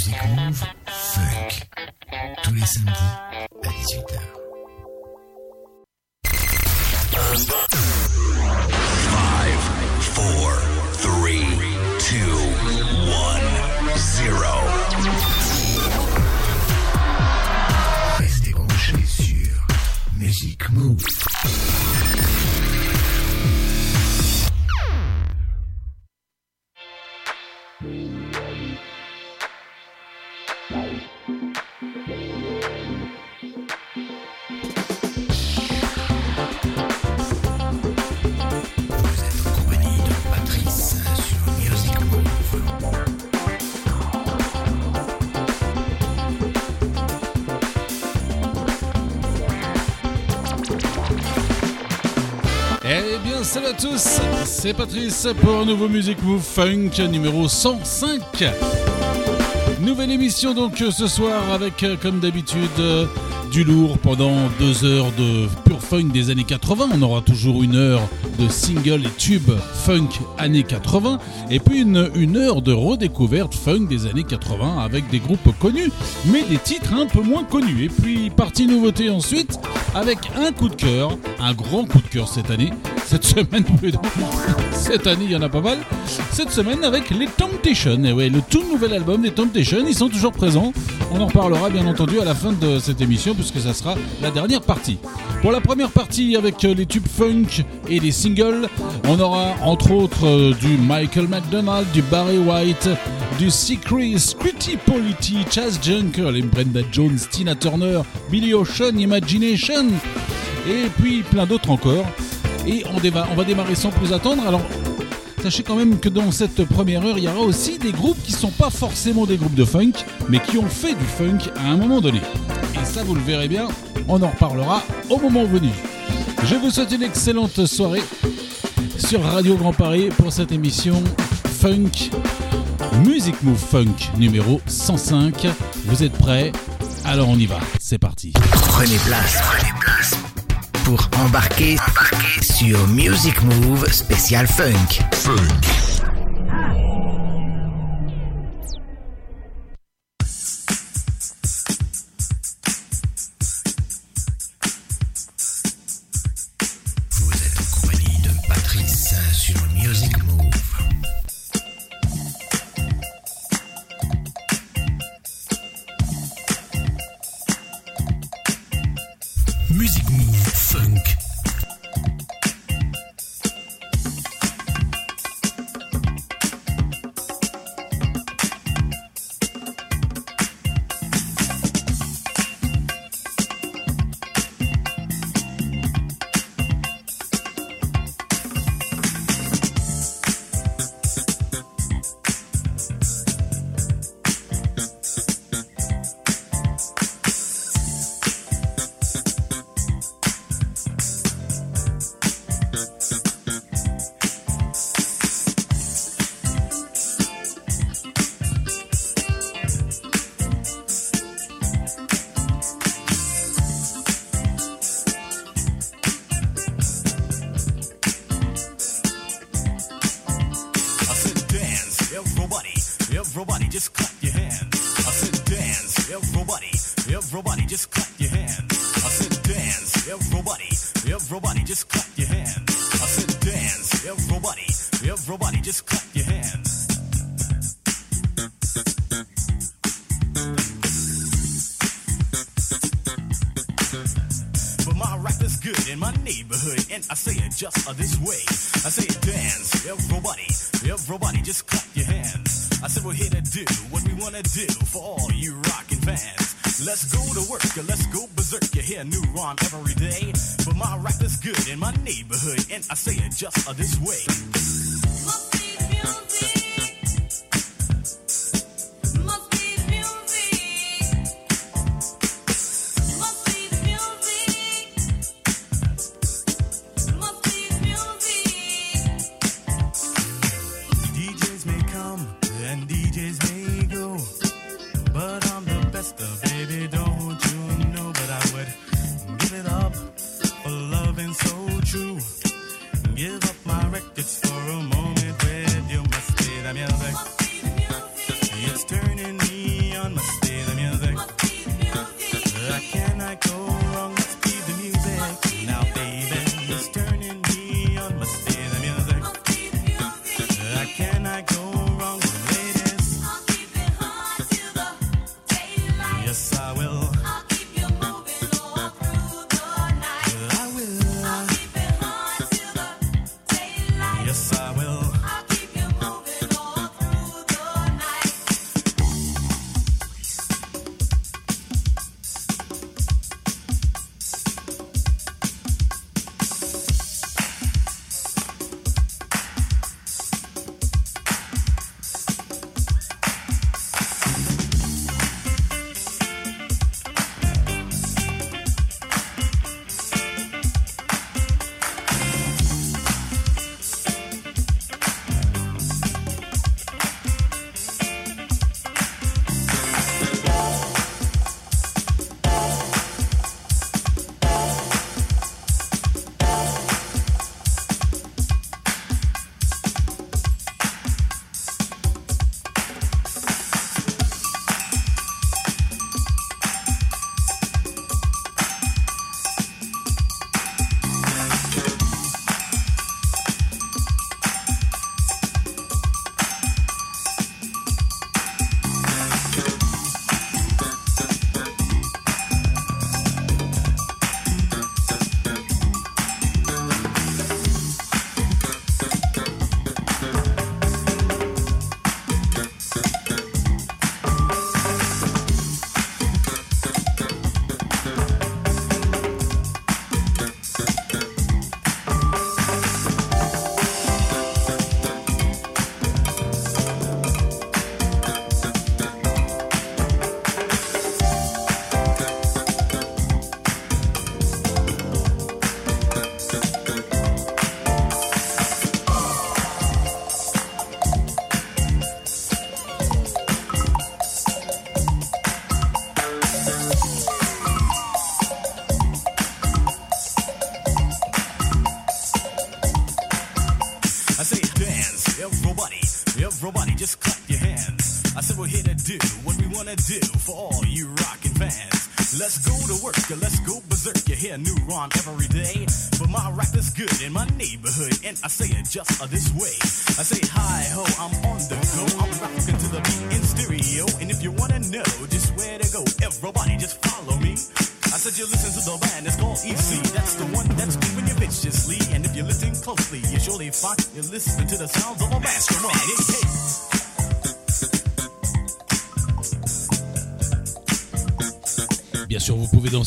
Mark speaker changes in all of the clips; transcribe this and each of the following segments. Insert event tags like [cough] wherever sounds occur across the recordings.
Speaker 1: Music Move Funk. Tous les samedis à 18h.
Speaker 2: Five, four, three, two, one, zero.
Speaker 1: Restez branchés sur Music Move.
Speaker 3: C'est Patrice pour nouveau Music Move Funk numéro 105. Nouvelle émission donc ce soir avec, euh, comme d'habitude, euh, du lourd pendant deux heures de pur funk des années 80. On aura toujours une heure de single et tube funk années 80 et puis une, une heure de redécouverte funk des années 80 avec des groupes connus mais des titres un peu moins connus. Et puis partie nouveauté ensuite avec un coup de cœur, un grand coup de cœur cette année. Cette semaine, [laughs] plutôt. Cette année, il y en a pas mal. Cette semaine, avec les Temptations. Et ouais, le tout nouvel album des Temptations, ils sont toujours présents. On en parlera bien entendu à la fin de cette émission, puisque ça sera la dernière partie. Pour la première partie, avec euh, les tubes funk et les singles, on aura entre autres euh, du Michael McDonald, du Barry White, du Secret, Scritti Polity, Chaz Junker, les Brenda Jones, Tina Turner, Billy Ocean, Imagination, et puis plein d'autres encore. Et on, va démarrer sans plus attendre. Alors, sachez quand même que dans cette première heure, il y aura aussi des groupes qui sont pas forcément des groupes de funk, mais qui ont fait du funk à un moment donné. Et ça, vous le verrez bien, on en reparlera au moment venu. Je vous souhaite une excellente soirée sur Radio Grand Paris pour cette émission Funk, Music Move Funk numéro 105. Vous êtes prêts? Alors on y va, c'est parti.
Speaker 1: Prenez place, prenez place pour embarquer, embarquer sur Music Move spécial Funk. Vous
Speaker 4: just a this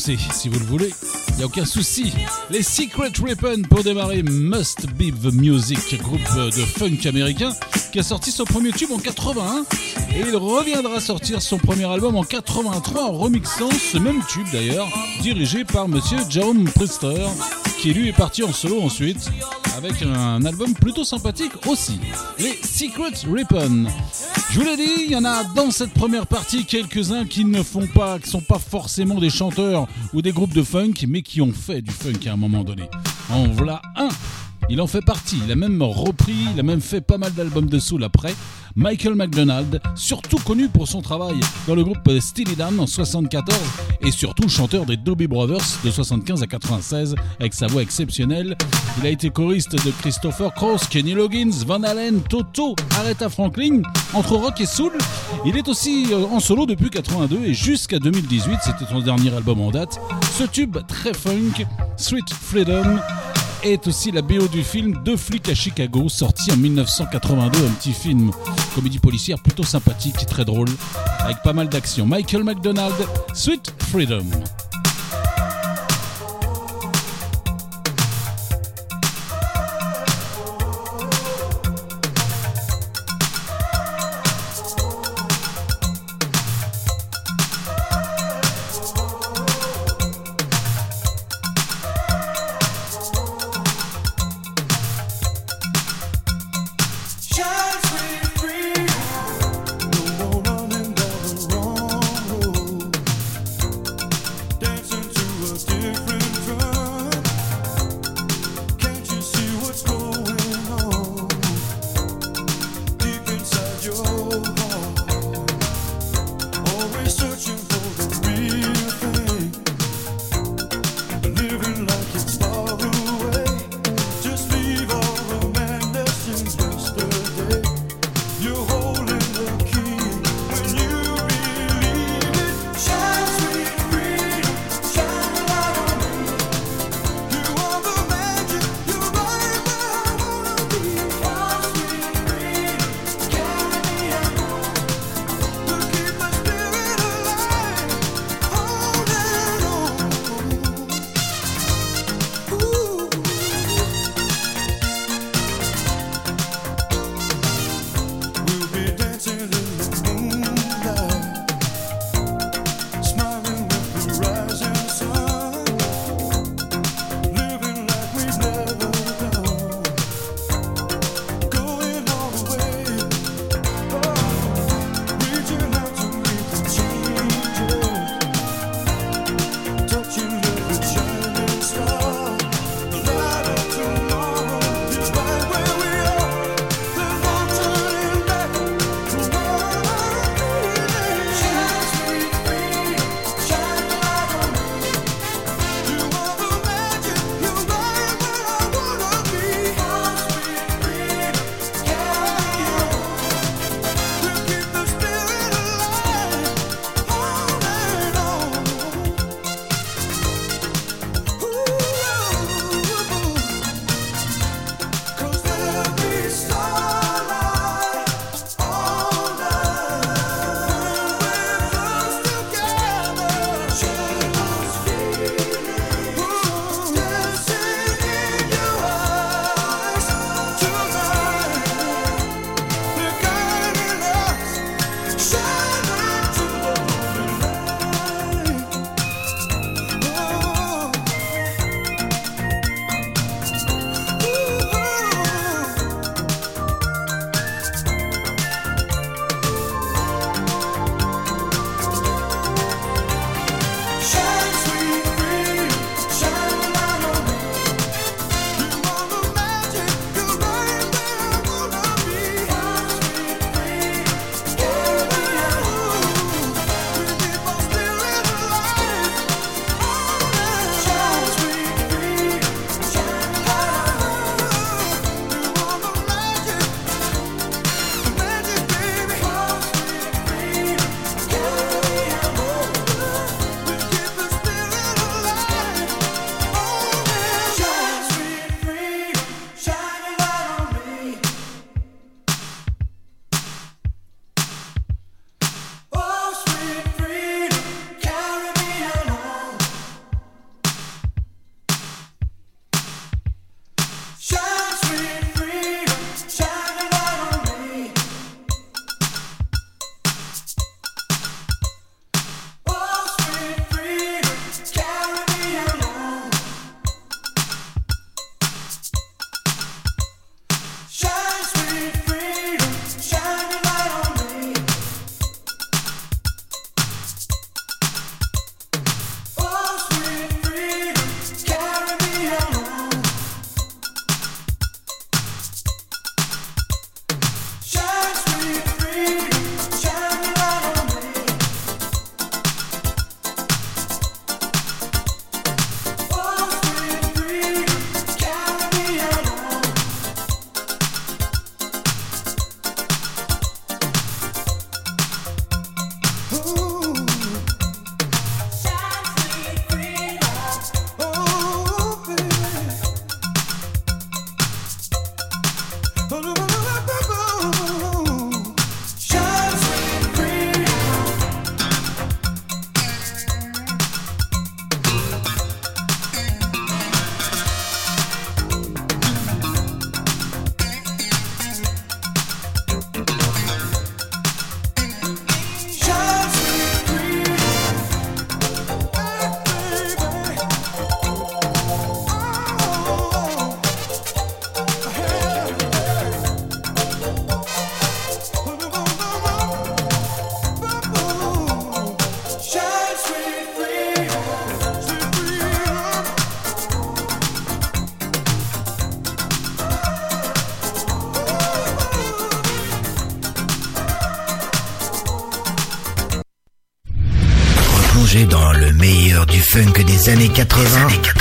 Speaker 3: si vous le voulez. Il n'y a aucun souci. Les Secret Weapon pour démarrer Must Be the Music, groupe de funk américain qui a sorti son premier tube en 81 et il reviendra sortir son premier album en 83 en remixant ce même tube d'ailleurs, dirigé par monsieur Jaume Priester qui lui est parti en solo ensuite avec un album plutôt sympathique aussi. Les Secret Weapon. Je vous l'ai dit, il y en a dans cette première partie quelques-uns qui ne font pas, qui sont pas forcément des chanteurs ou des groupes de funk, mais qui ont fait du funk à un moment donné. En voilà un. Il en fait partie. Il a même repris, il a même fait pas mal d'albums de soul après. Michael McDonald, surtout connu pour son travail dans le groupe Steely Dan en 74 et surtout chanteur des Doobie Brothers de 75 à 96 avec sa voix exceptionnelle. Il a été choriste de Christopher Cross, Kenny Loggins, Van Halen, Toto, Aretha Franklin, entre rock et soul. Il est aussi euh, en solo depuis 82 et jusqu'à 2018, c'était son dernier album en date. Ce tube très funk, Sweet Freedom, est aussi la BO du film Deux flics à Chicago, sorti en 1982, un petit film comédie policière plutôt sympathique et très drôle, avec pas mal d'action. Michael McDonald, Sweet Freedom.
Speaker 4: Années 80,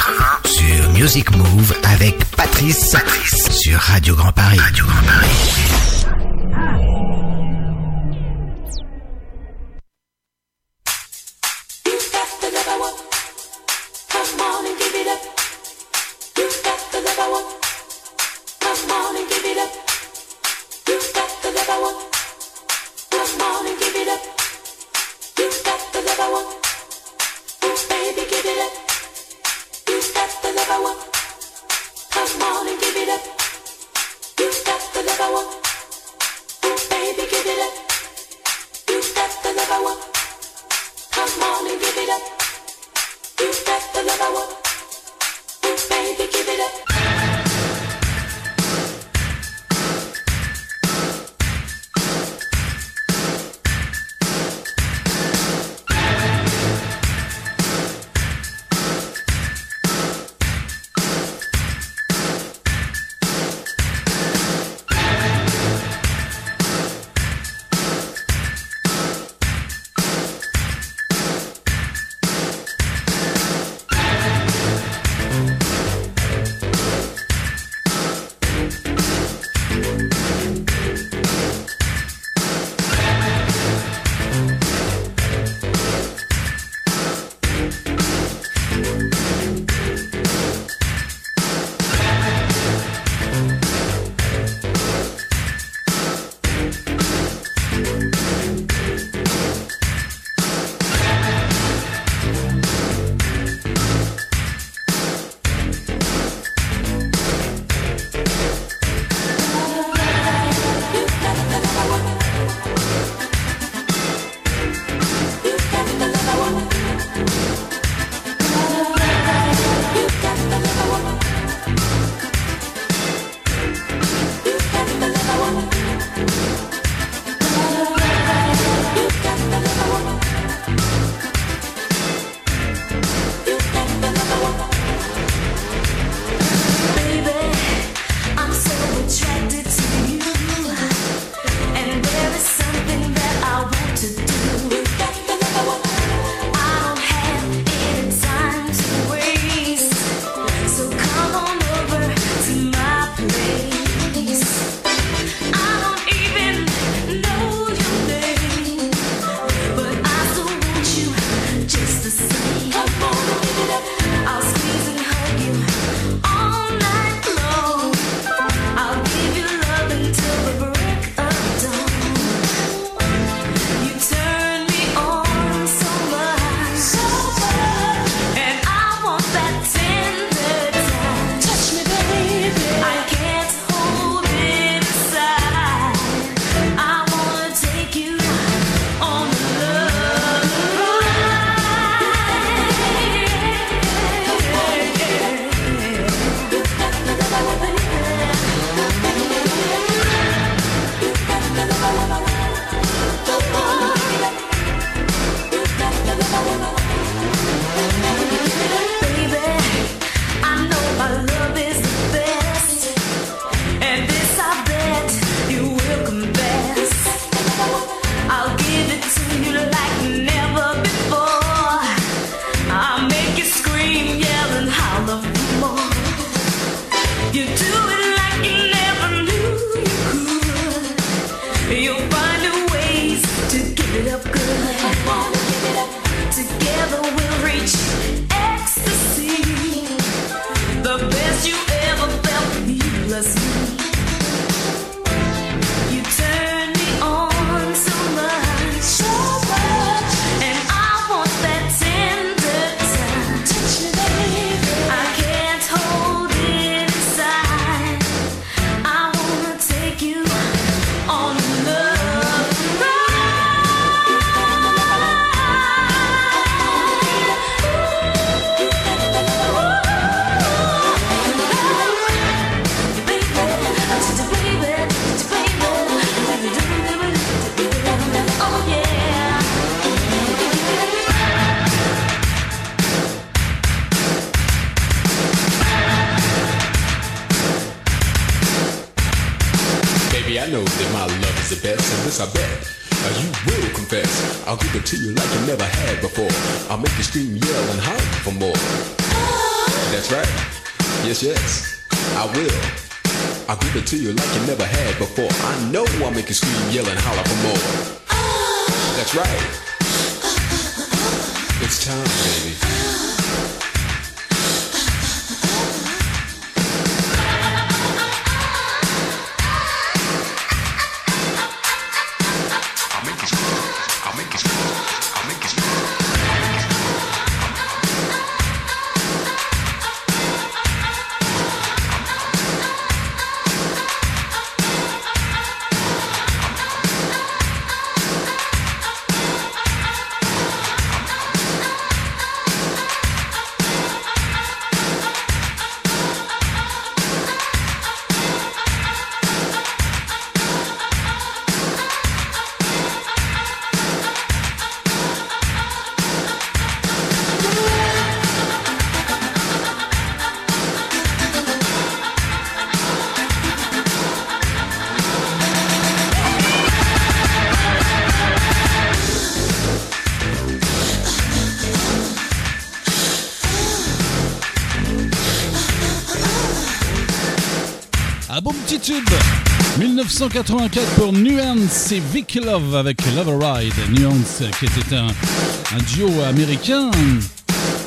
Speaker 3: 1984 pour Nuance et Vicky Love avec Love Ride. Nuance qui était un, un duo américain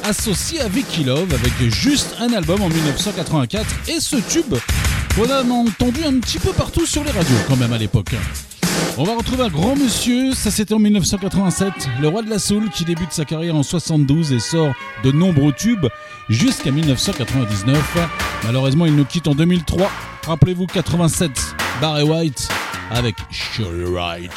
Speaker 3: associé à Vicky Love avec juste un album en 1984 et ce tube qu'on a entendu un petit peu partout sur les radios quand même à l'époque. On va retrouver un grand monsieur, ça c'était en 1987, le roi de la soul qui débute sa carrière en 72 et sort de nombreux tubes jusqu'à 1999. Malheureusement, il nous quitte en 2003. Rappelez-vous 87, Barry White avec Sure You're Right.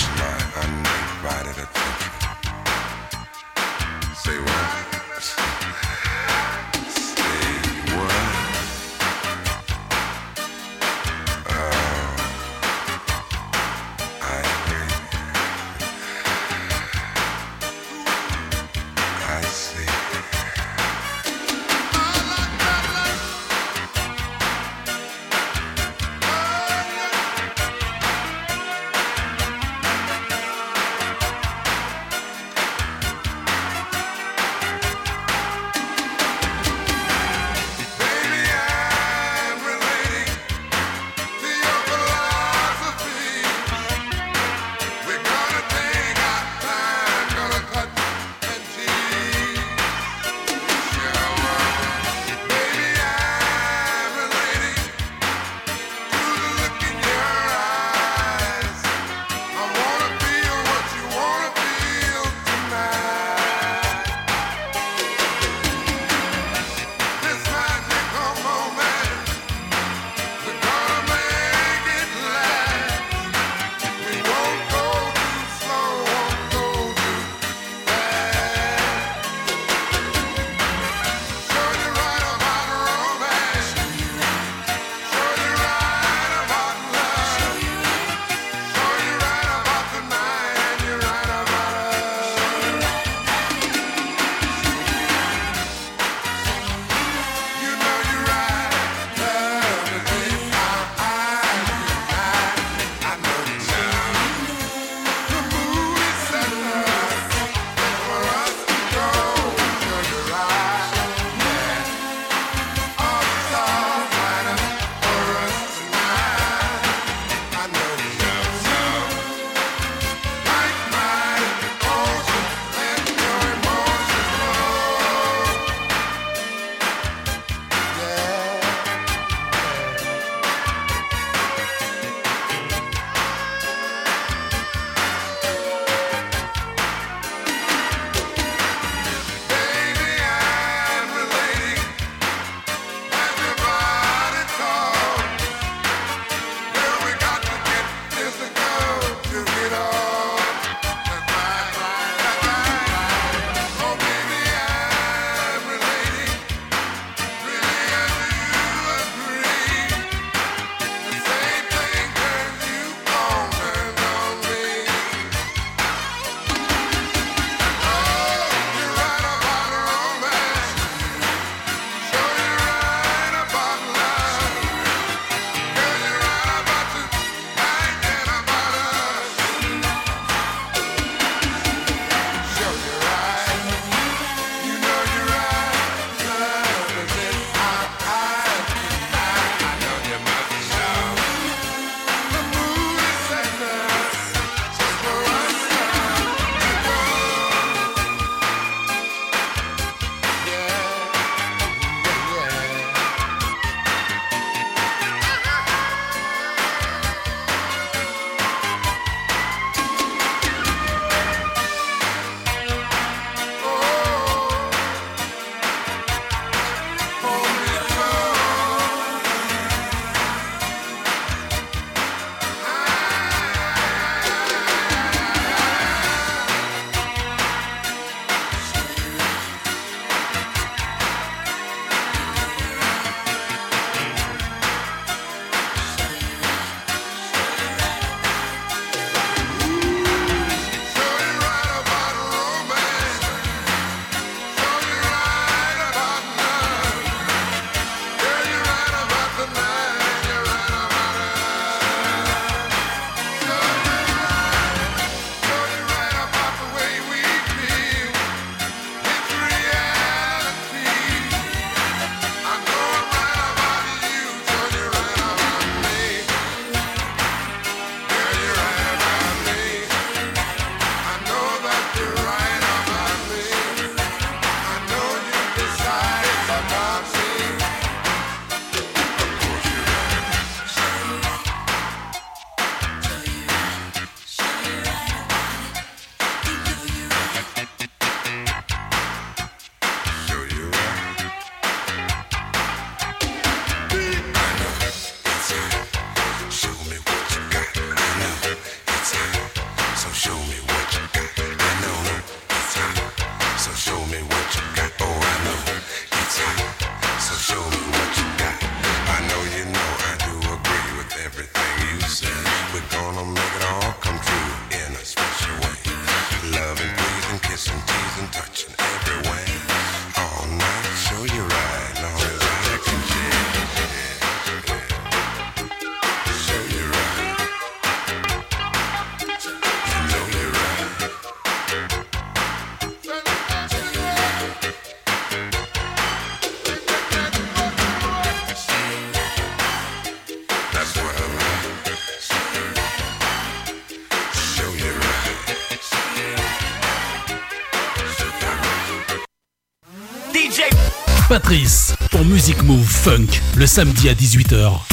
Speaker 3: Pour Music Move Funk, le samedi à 18h.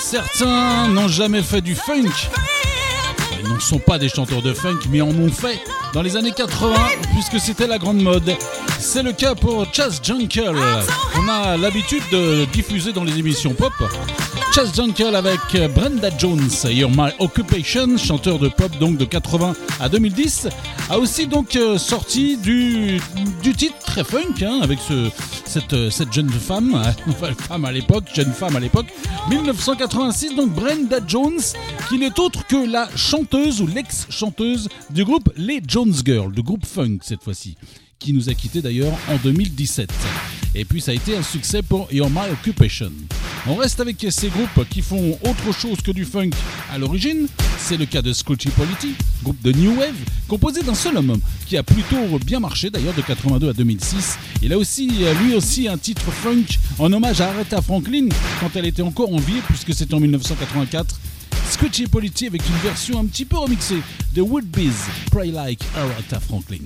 Speaker 3: Certains n'ont jamais fait du funk. Ils ne sont pas des chanteurs de funk, mais en ont fait dans les années 80, puisque c'était la grande mode. C'est le cas pour Chas Junkel. On a l'habitude de diffuser dans les émissions pop. Chas Junkel avec Brenda Jones, You're My Occupation, chanteur de pop donc de 80 à 2010, a aussi donc euh, sorti du, titre très funk hein, avec ce, cette, jeune femme, [laughs] femme à l'époque, jeune femme à l'époque, 1986 donc Brenda Jones, qui n'est autre que la chanteuse ou l'ex-chanteuse du groupe Les Jones Girls, du groupe funk cette fois-ci qui nous a quittés d'ailleurs en 2017. Et puis ça a été un succès pour You're My Occupation. On reste avec ces groupes qui font autre chose que du funk à l'origine. C'est le cas de Scoochie Polity, groupe de New Wave, composé d'un seul homme, qui a plutôt bien marché d'ailleurs de 82 à 2006. Il a aussi, lui aussi, un titre funk en hommage à Aretha Franklin quand elle était encore en vie, puisque c'était en 1984. Scotchy Polity avec une version un petit peu remixée de Woodbees, Pray Like Aretha Franklin.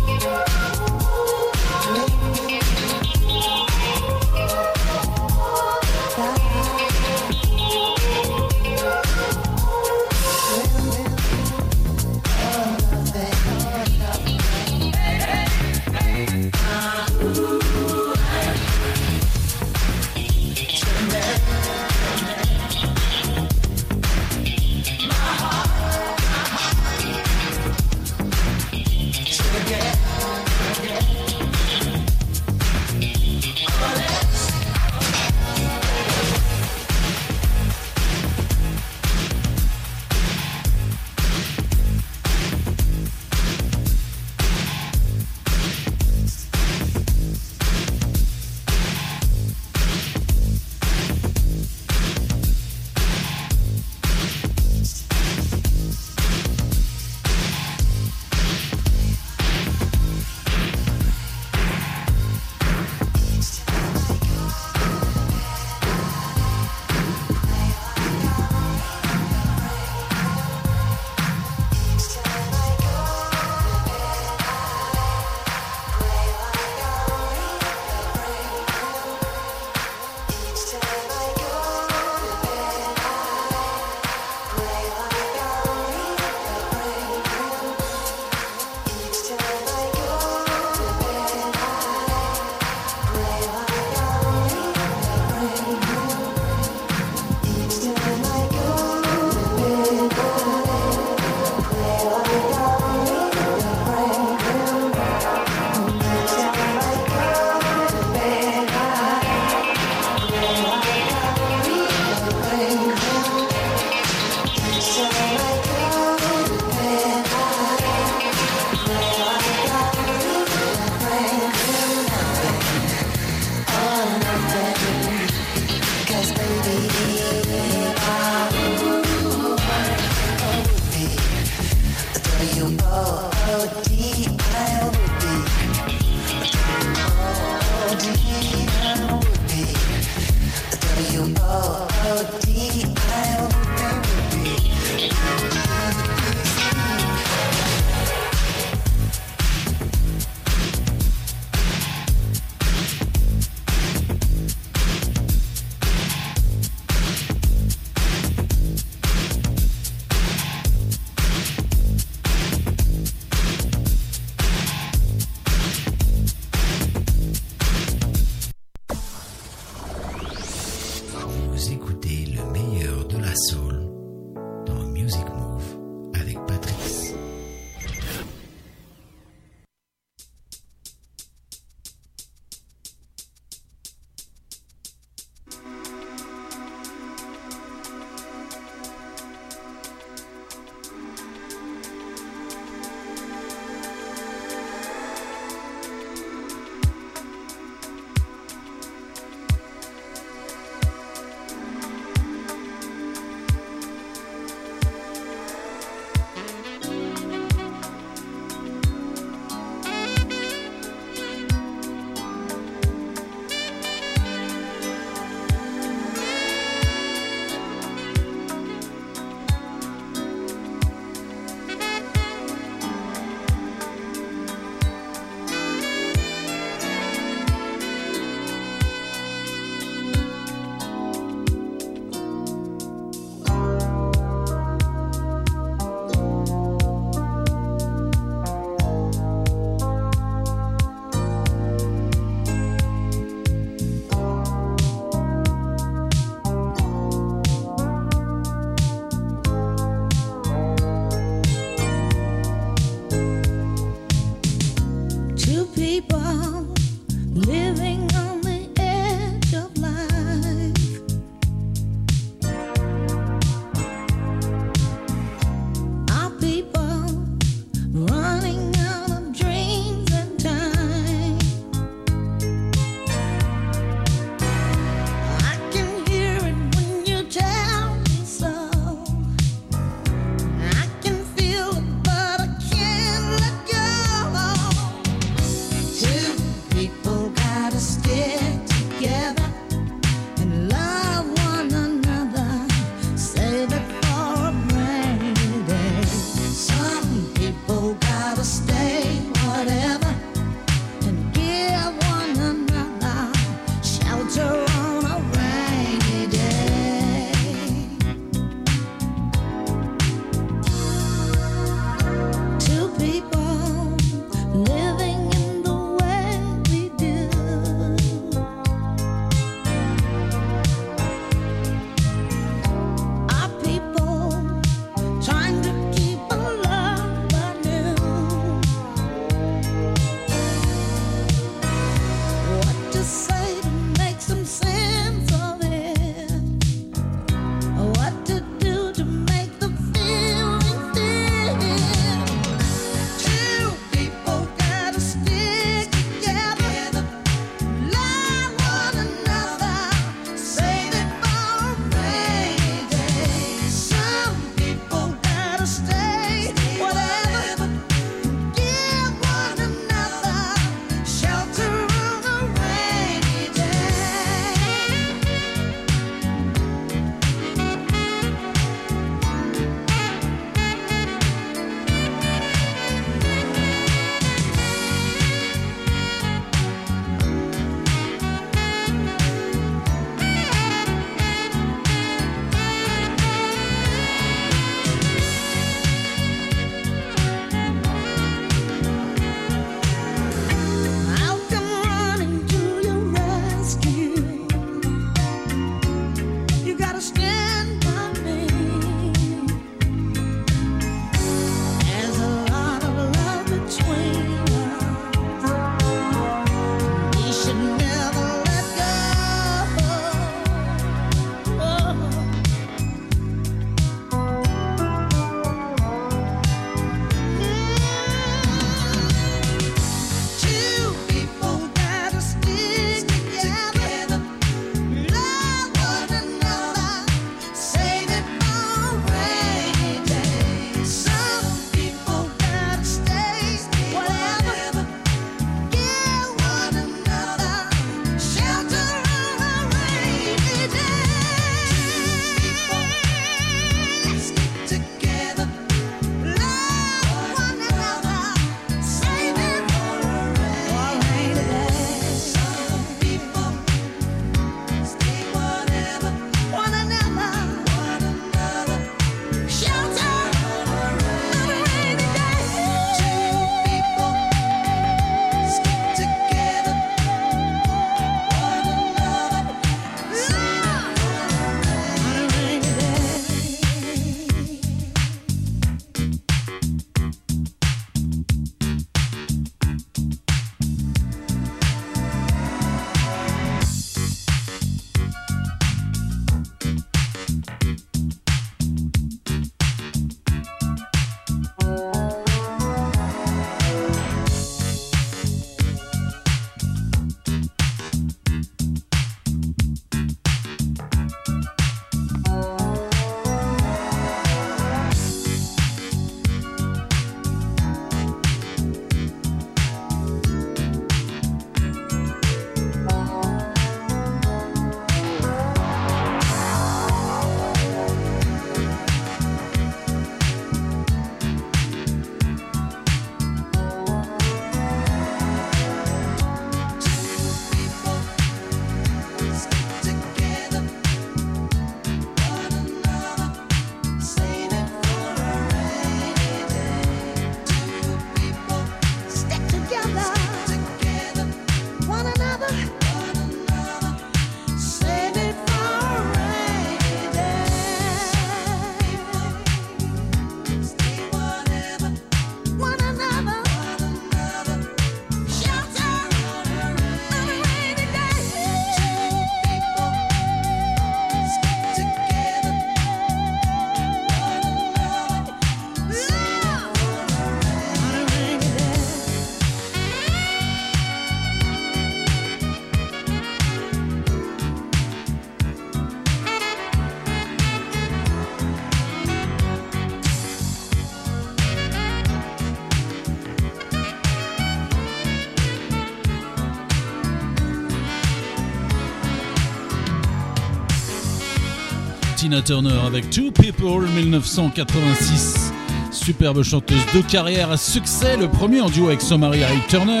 Speaker 3: Tina Turner avec Two People 1986. Superbe chanteuse de carrière à succès, le premier en duo avec son mari Harry Turner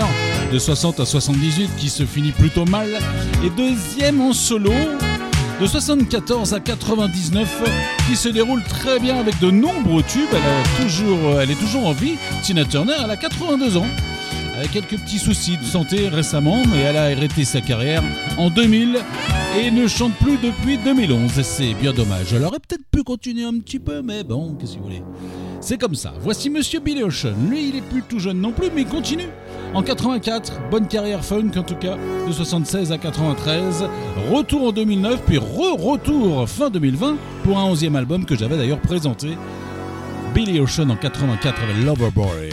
Speaker 3: de 60 à 78 qui se finit plutôt mal et deuxième en solo de 74 à 99 qui se déroule très bien avec de nombreux tubes. Elle, a elle est toujours en vie. Tina Turner, elle a 82 ans. Avec quelques petits soucis de santé récemment, mais elle a arrêté sa carrière en 2000 et ne chante plus depuis 2011. Et c'est bien dommage. Elle aurait peut-être pu continuer un petit peu, mais bon, qu'est-ce que vous voulez. C'est comme ça. Voici Monsieur Billy Ocean. Lui, il est plus tout jeune non plus, mais il continue. En 84, bonne carrière funk en tout cas, de 76 à 93. Retour en 2009, puis re-retour fin 2020 pour un 11e album que j'avais d'ailleurs présenté. Billy Ocean en 84 avec Loverboy.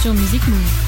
Speaker 4: Sur Music Move.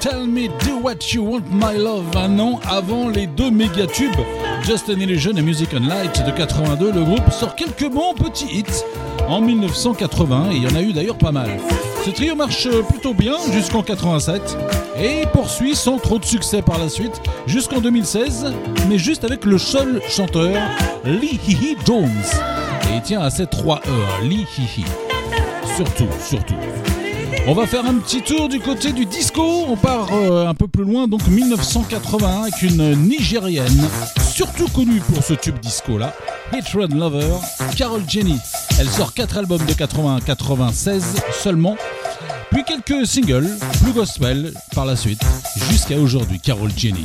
Speaker 5: Tell me, do
Speaker 4: what you want, my love. Un an avant les deux méga tubes, Just an Illusion et Music and Light de 82, le groupe sort quelques bons petits hits en 1980 et il y en a eu d'ailleurs pas mal. Ce trio marche plutôt bien jusqu'en 87 et poursuit sans trop de succès par la suite jusqu'en 2016, mais juste avec le seul chanteur Lee Hee Jones. Et il tient à ses 3 E, Lee Hee Surtout, surtout. On va faire un petit tour du côté du disco. On part euh, un peu plus loin, donc 1981, avec une Nigérienne, surtout connue pour ce tube disco là, Hit Lover, Carol Jenny. Elle sort 4 albums de 80 à 96 seulement, puis quelques singles, plus gospel par la suite, jusqu'à aujourd'hui, Carol Jenny.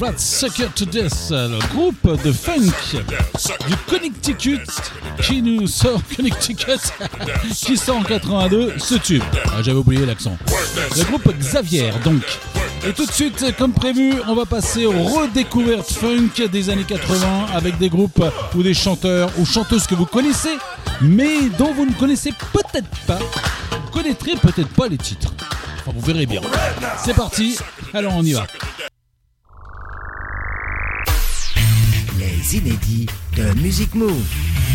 Speaker 6: Rock Sucker to Death,
Speaker 3: euh, le groupe de funk du Connecticut qui nous sort Connecticut qui sort en 82 ce tube. Ah, j'avais oublié l'accent. Le groupe Xavier donc. Et tout de suite, comme prévu, on va passer aux redécouvertes funk des années 80 avec des groupes ou des chanteurs ou chanteuses que vous connaissez, mais dont vous ne connaissez peut-être pas, vous connaîtrez peut-être pas les titres. Vous verrez bien. C'est parti, alors on y va.
Speaker 7: inédits de Music Move.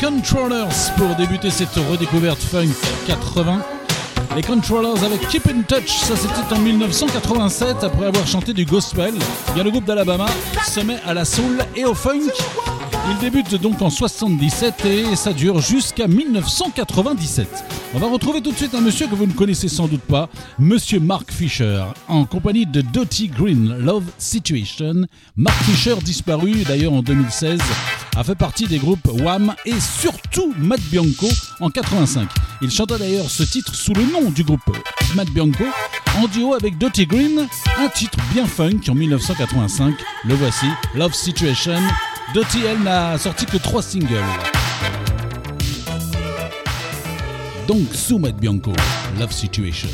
Speaker 3: Controllers pour débuter cette redécouverte funk 80. Les Controllers avec Keep in Touch, ça c'était en 1987 après avoir chanté du gospel. Bien le groupe d'Alabama se met à la soul et au funk. Il débute donc en 77 et ça dure jusqu'à 1997. On va retrouver tout de suite un monsieur que vous ne connaissez sans doute pas, monsieur Mark Fisher, en compagnie de Dottie Green, Love Situation. Mark Fisher disparu d'ailleurs en 2016 a fait partie des groupes Wham et surtout Matt Bianco en 85. Il chanta d'ailleurs ce titre sous le nom du groupe Matt Bianco, en duo avec Dottie Green, un titre bien funk en 1985. Le voici, Love Situation. Dottie, elle, n'a sorti que trois singles. Donc sous Matt Bianco, Love Situation.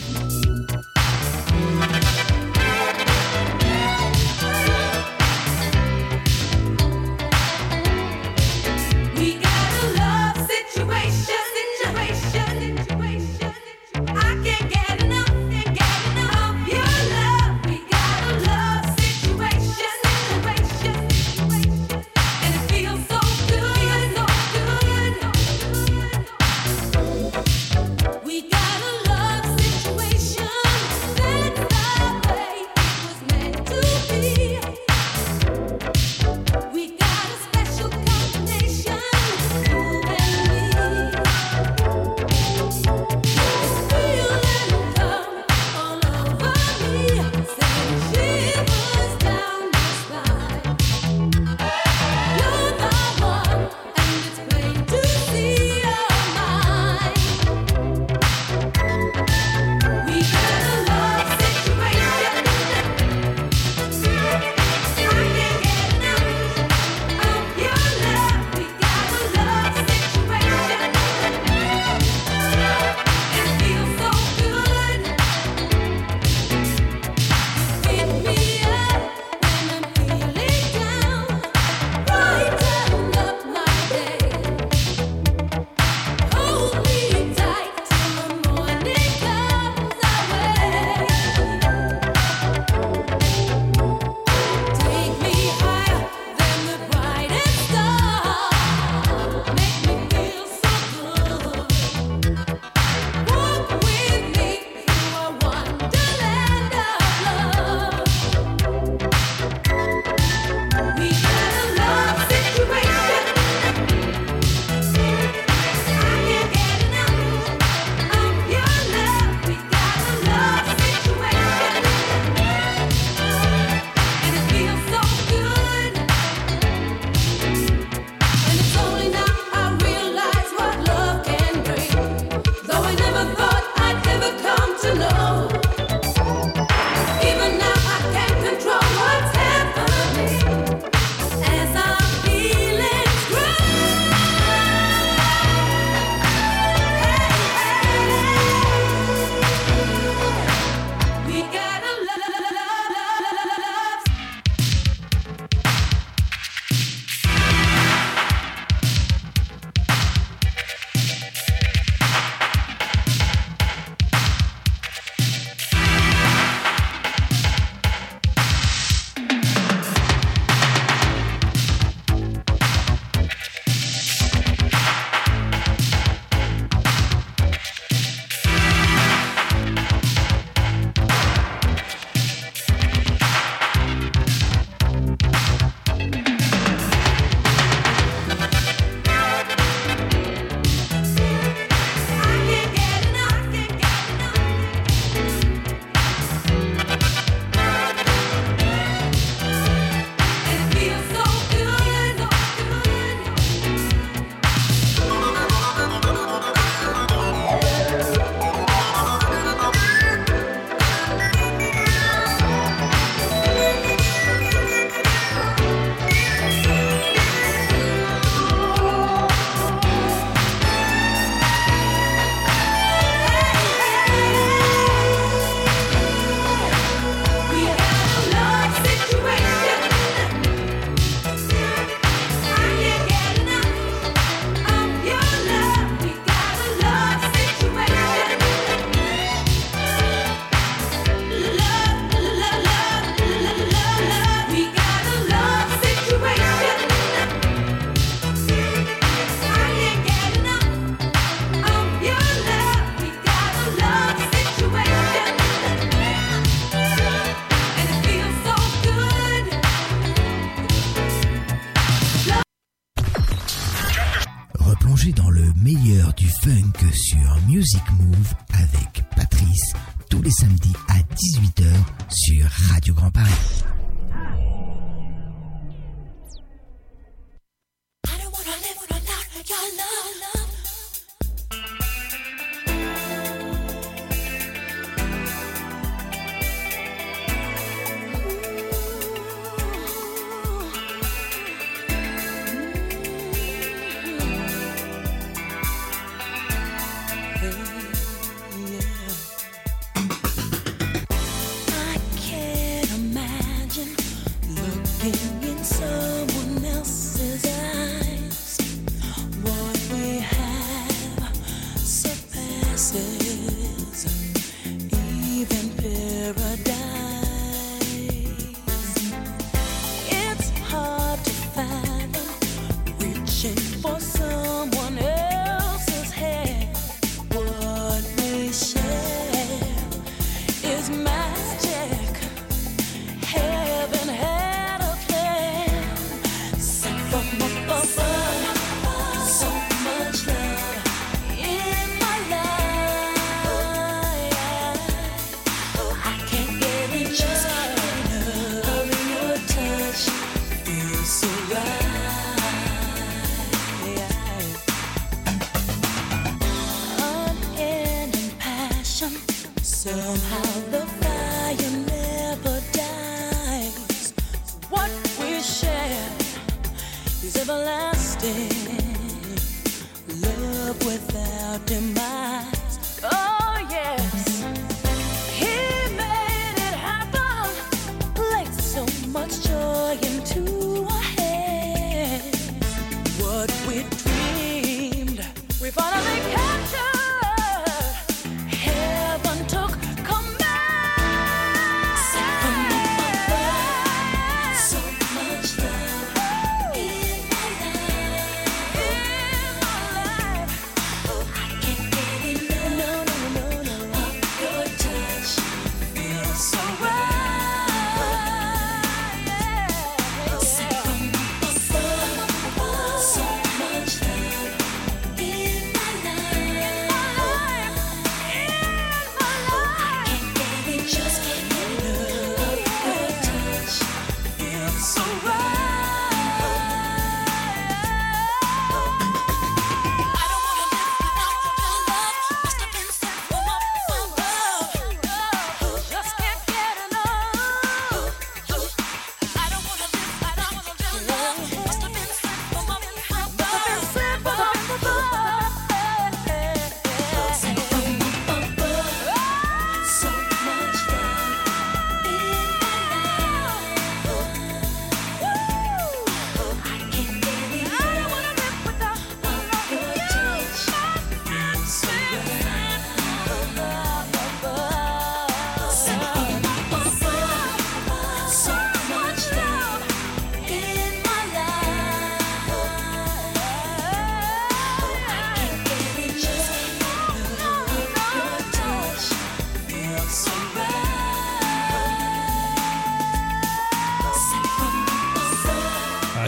Speaker 4: Funk sur Music Move avec Patrice tous les samedis à 18h sur Radio Grand Paris.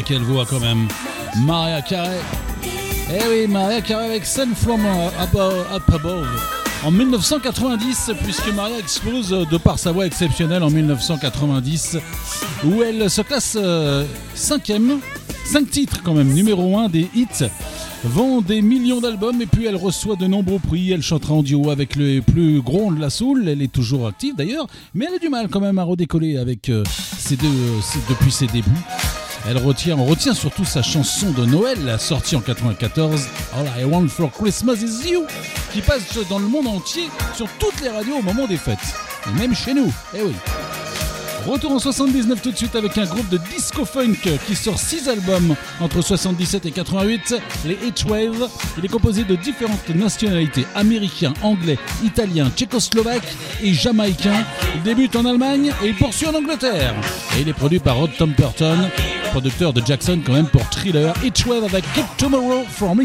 Speaker 3: Quelle voix quand même. Maria Carey. Eh oui, Maria Carey avec Sun From Above, Up Above. En 1990, puisque Maria explose de par sa voix exceptionnelle en 1990, où elle se classe euh, cinquième, cinq titres quand même, numéro un des hits, vend des millions d'albums et puis elle reçoit de nombreux prix. Elle chantera en duo avec le plus gros de la soul. Elle est toujours active d'ailleurs, mais elle a du mal quand même à redécoller avec euh, ses deux, euh, depuis ses débuts. Elle retient, on retient surtout sa chanson de Noël, sortie en 94, All I Want for Christmas is You, qui passe dans le monde entier sur toutes les radios au moment des fêtes. Et même chez nous, eh oui. Retour en 79 tout de suite avec un groupe de disco funk qui sort 6 albums entre 77 et 88, les H-Wave. Il est composé de différentes nationalités, américains, anglais, italiens, tchécoslovaques et jamaïcains. Il débute en Allemagne et il poursuit en Angleterre. Et il est produit par Rod Temperton, producteur de Jackson quand même pour Thriller. H-Wave avec Keep Tomorrow for Me.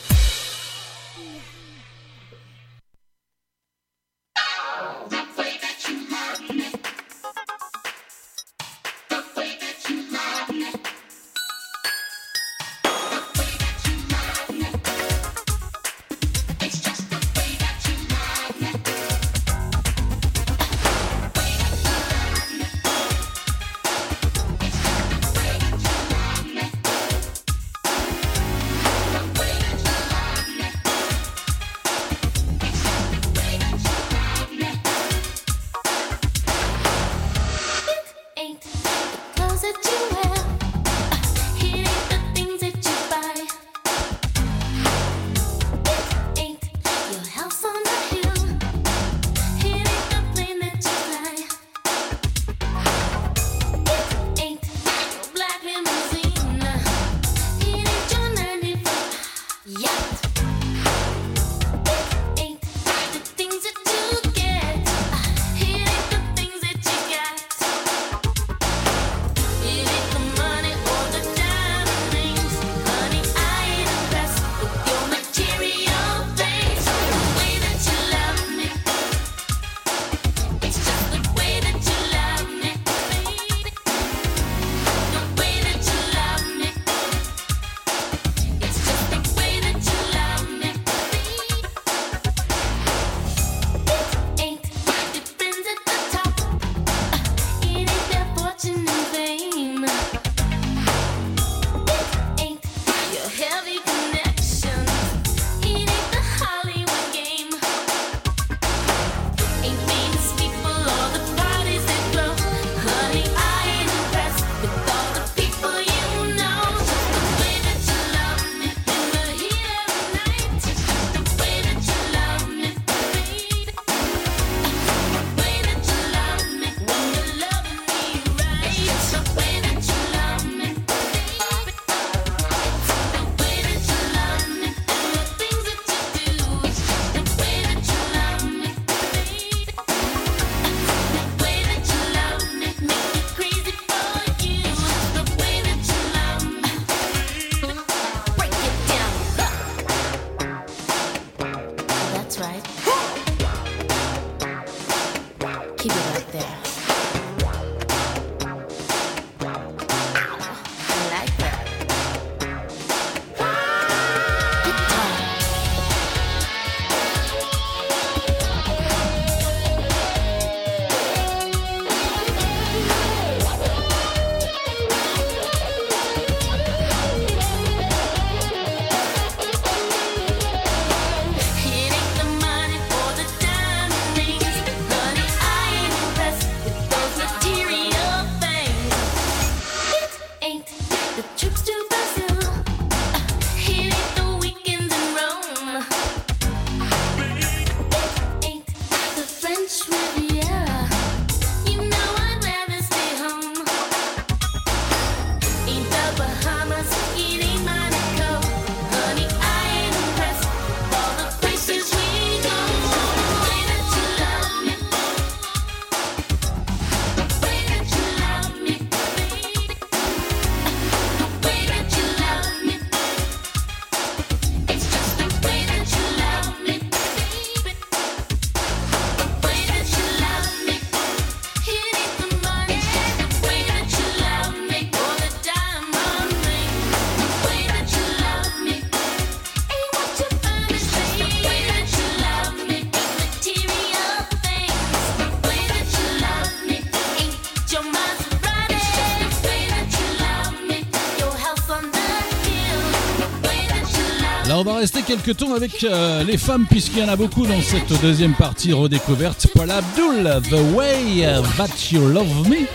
Speaker 3: va rester quelques temps avec euh, les femmes puisqu'il y en a beaucoup dans cette deuxième partie redécouverte. Paul Abdul, The Way That You Love Me.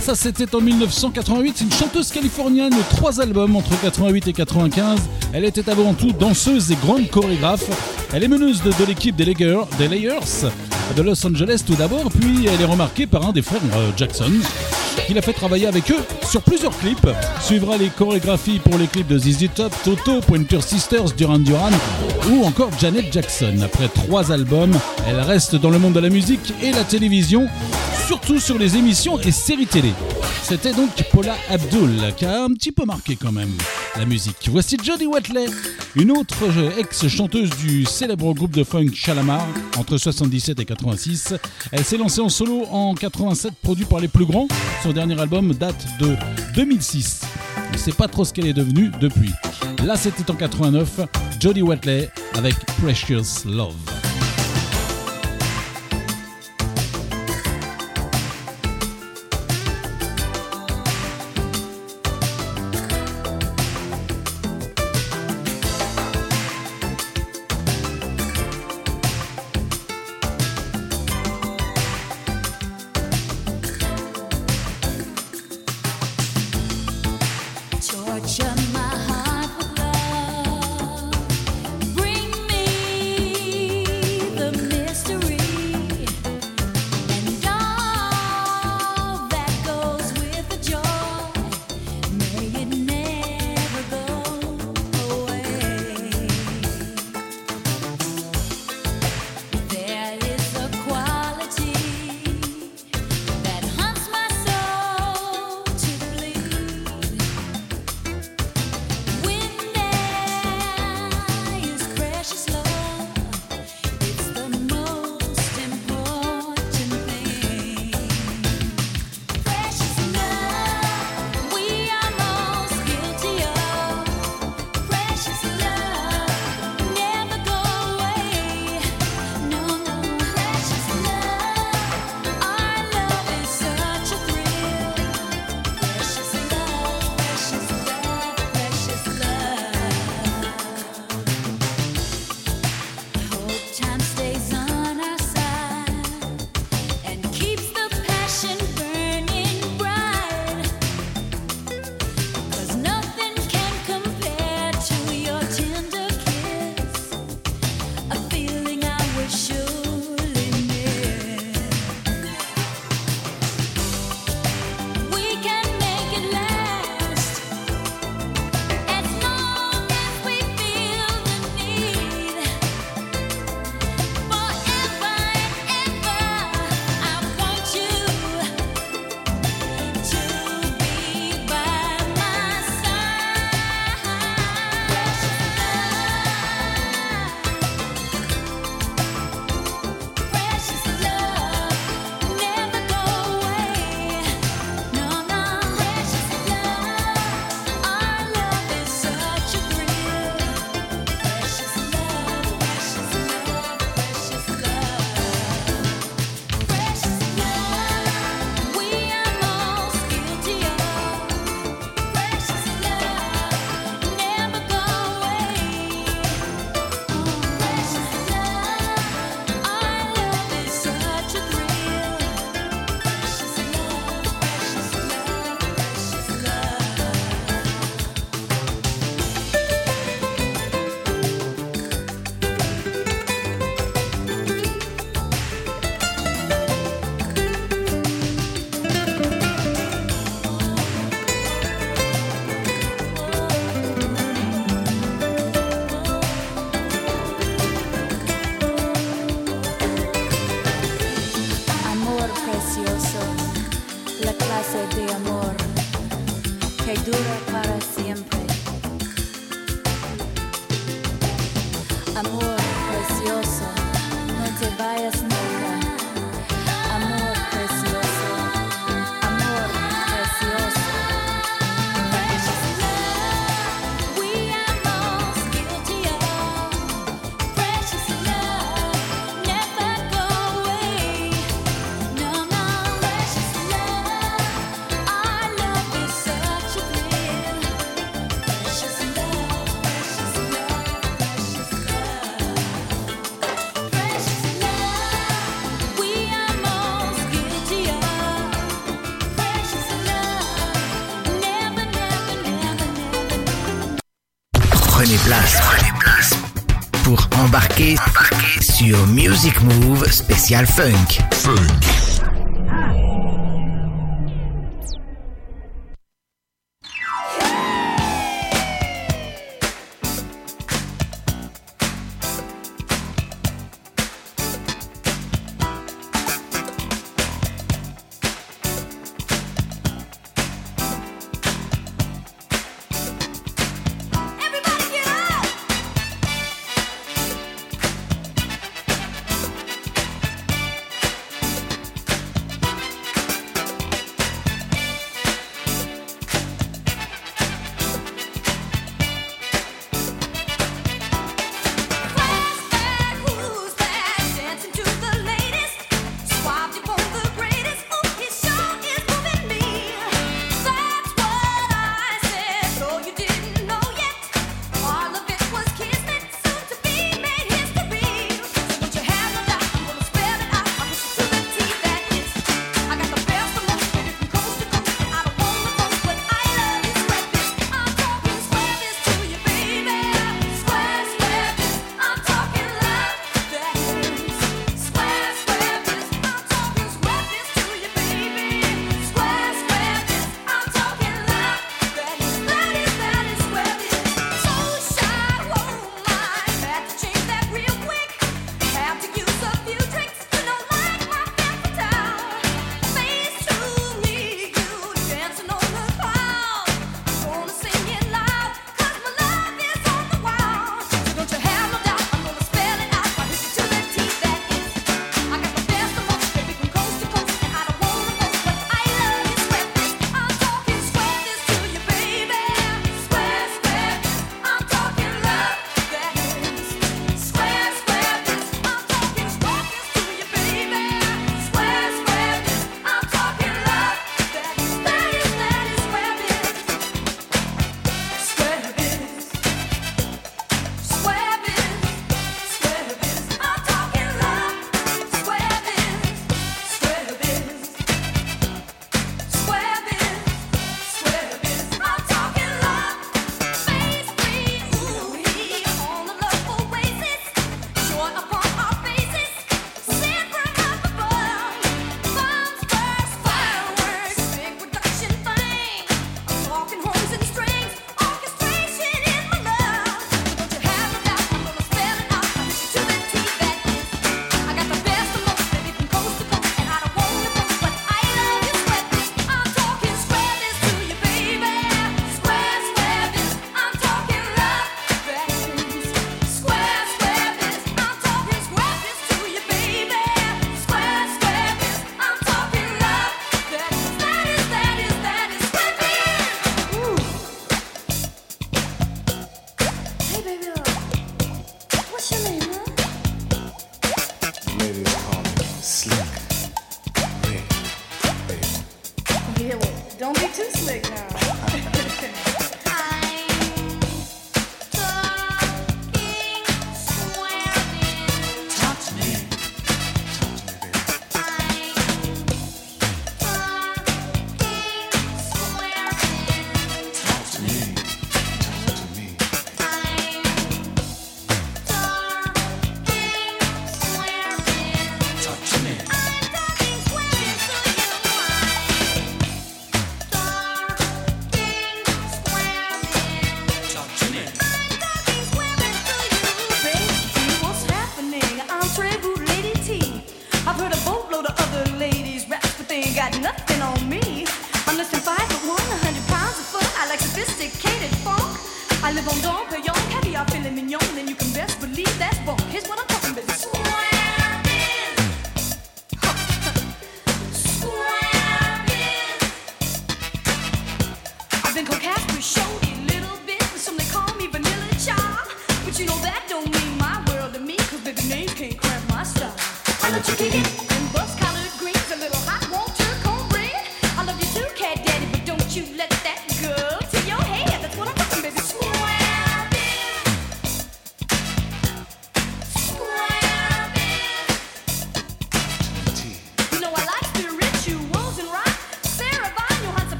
Speaker 3: Ça c'était en 1988, une chanteuse californienne, trois albums entre 88 et 95. Elle était avant tout danseuse et grande chorégraphe. Elle est meneuse de, l'équipe des, Layers de Los Angeles tout d'abord, puis elle est remarquée par un des frères euh, Jackson qu'il a fait travailler avec eux sur plusieurs clips. Suivra les chorégraphies pour les clips de ZZ Top, Toto, Pointer Sisters, Duran Duran ou encore Janet Jackson. Après trois albums, elle reste dans le monde de la musique et la télévision,
Speaker 4: surtout sur les émissions et séries télé. C'était donc Paula Abdul qui a un petit peu marqué quand même la musique. Voici Jody Watley une autre ex-chanteuse du célèbre groupe de funk Chalamar, entre 77 et 86, elle s'est lancée en solo en 87, produit par les plus grands. Son dernier album date de 2006. On ne sait pas trop ce qu'elle est devenue depuis. Là, c'était en 89, Jody Watley avec Precious Love.
Speaker 8: Music Move spécial funk. Funk.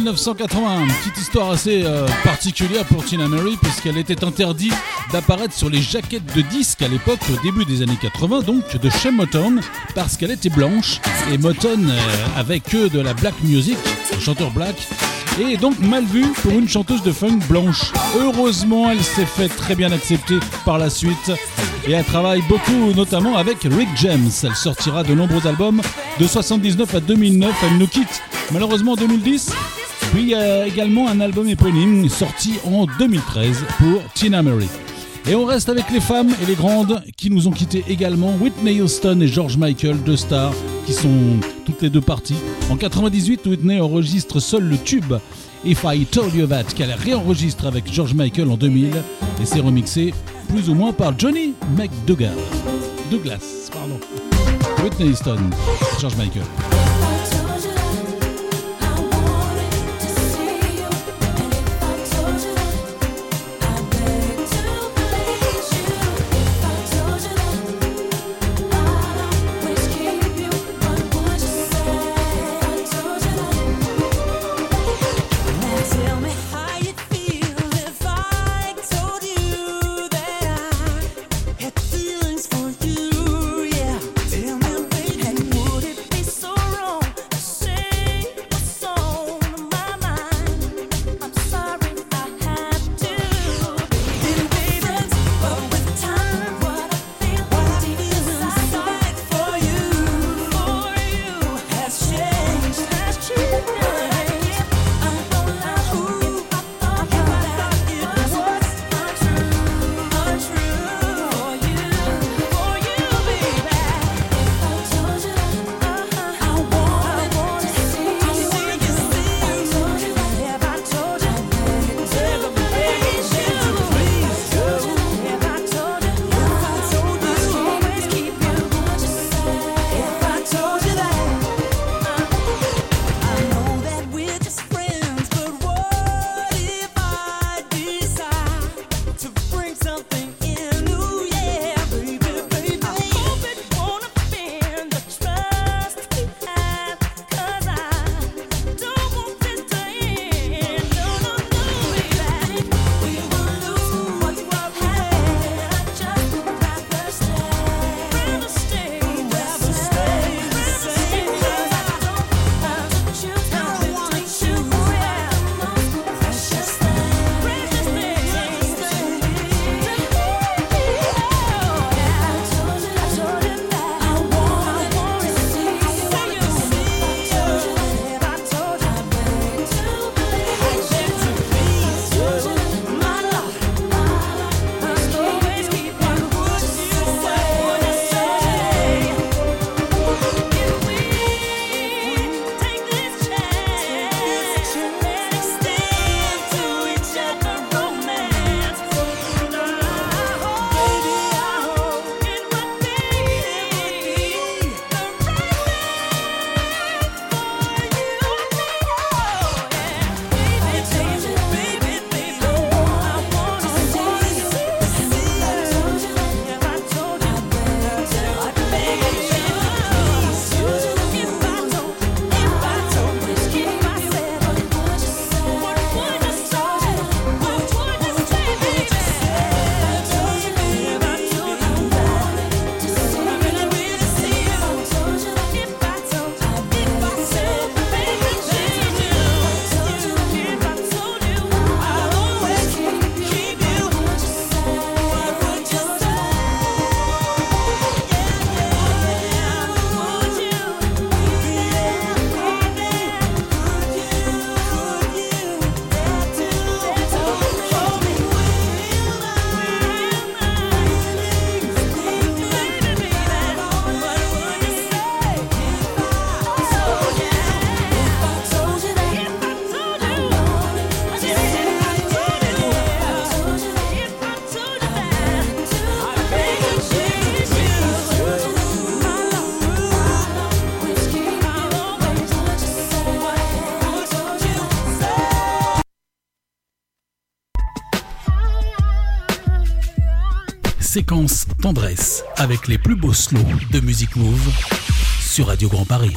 Speaker 3: 1980, petite histoire assez euh, particulière pour Tina Mary puisqu'elle était interdite d'apparaître sur les jaquettes de disques à l'époque, au début des années 80, donc de chez Motown, parce qu'elle était blanche et Motown euh, avec de la black music, un chanteur black, et donc mal vue pour une chanteuse de funk blanche. Heureusement, elle s'est fait très bien accepter par la suite et elle travaille beaucoup, notamment avec Rick James. Elle sortira de nombreux albums de 79 à 2009. Elle nous quitte malheureusement en 2010 puis il y a également un album éponyme sorti en 2013 pour Tina Mary. Et on reste avec les femmes et les grandes qui nous ont quittés également. Whitney Houston et George Michael, deux stars qui sont toutes les deux parties. En 98, Whitney enregistre seul le tube If I Told You That qu'elle réenregistre avec George Michael en 2000 et c'est remixé plus ou moins par Johnny McDougall. Douglas, pardon. Whitney Houston, George Michael.
Speaker 4: séquence tendresse avec les plus beaux slows de Musique Move sur Radio Grand Paris.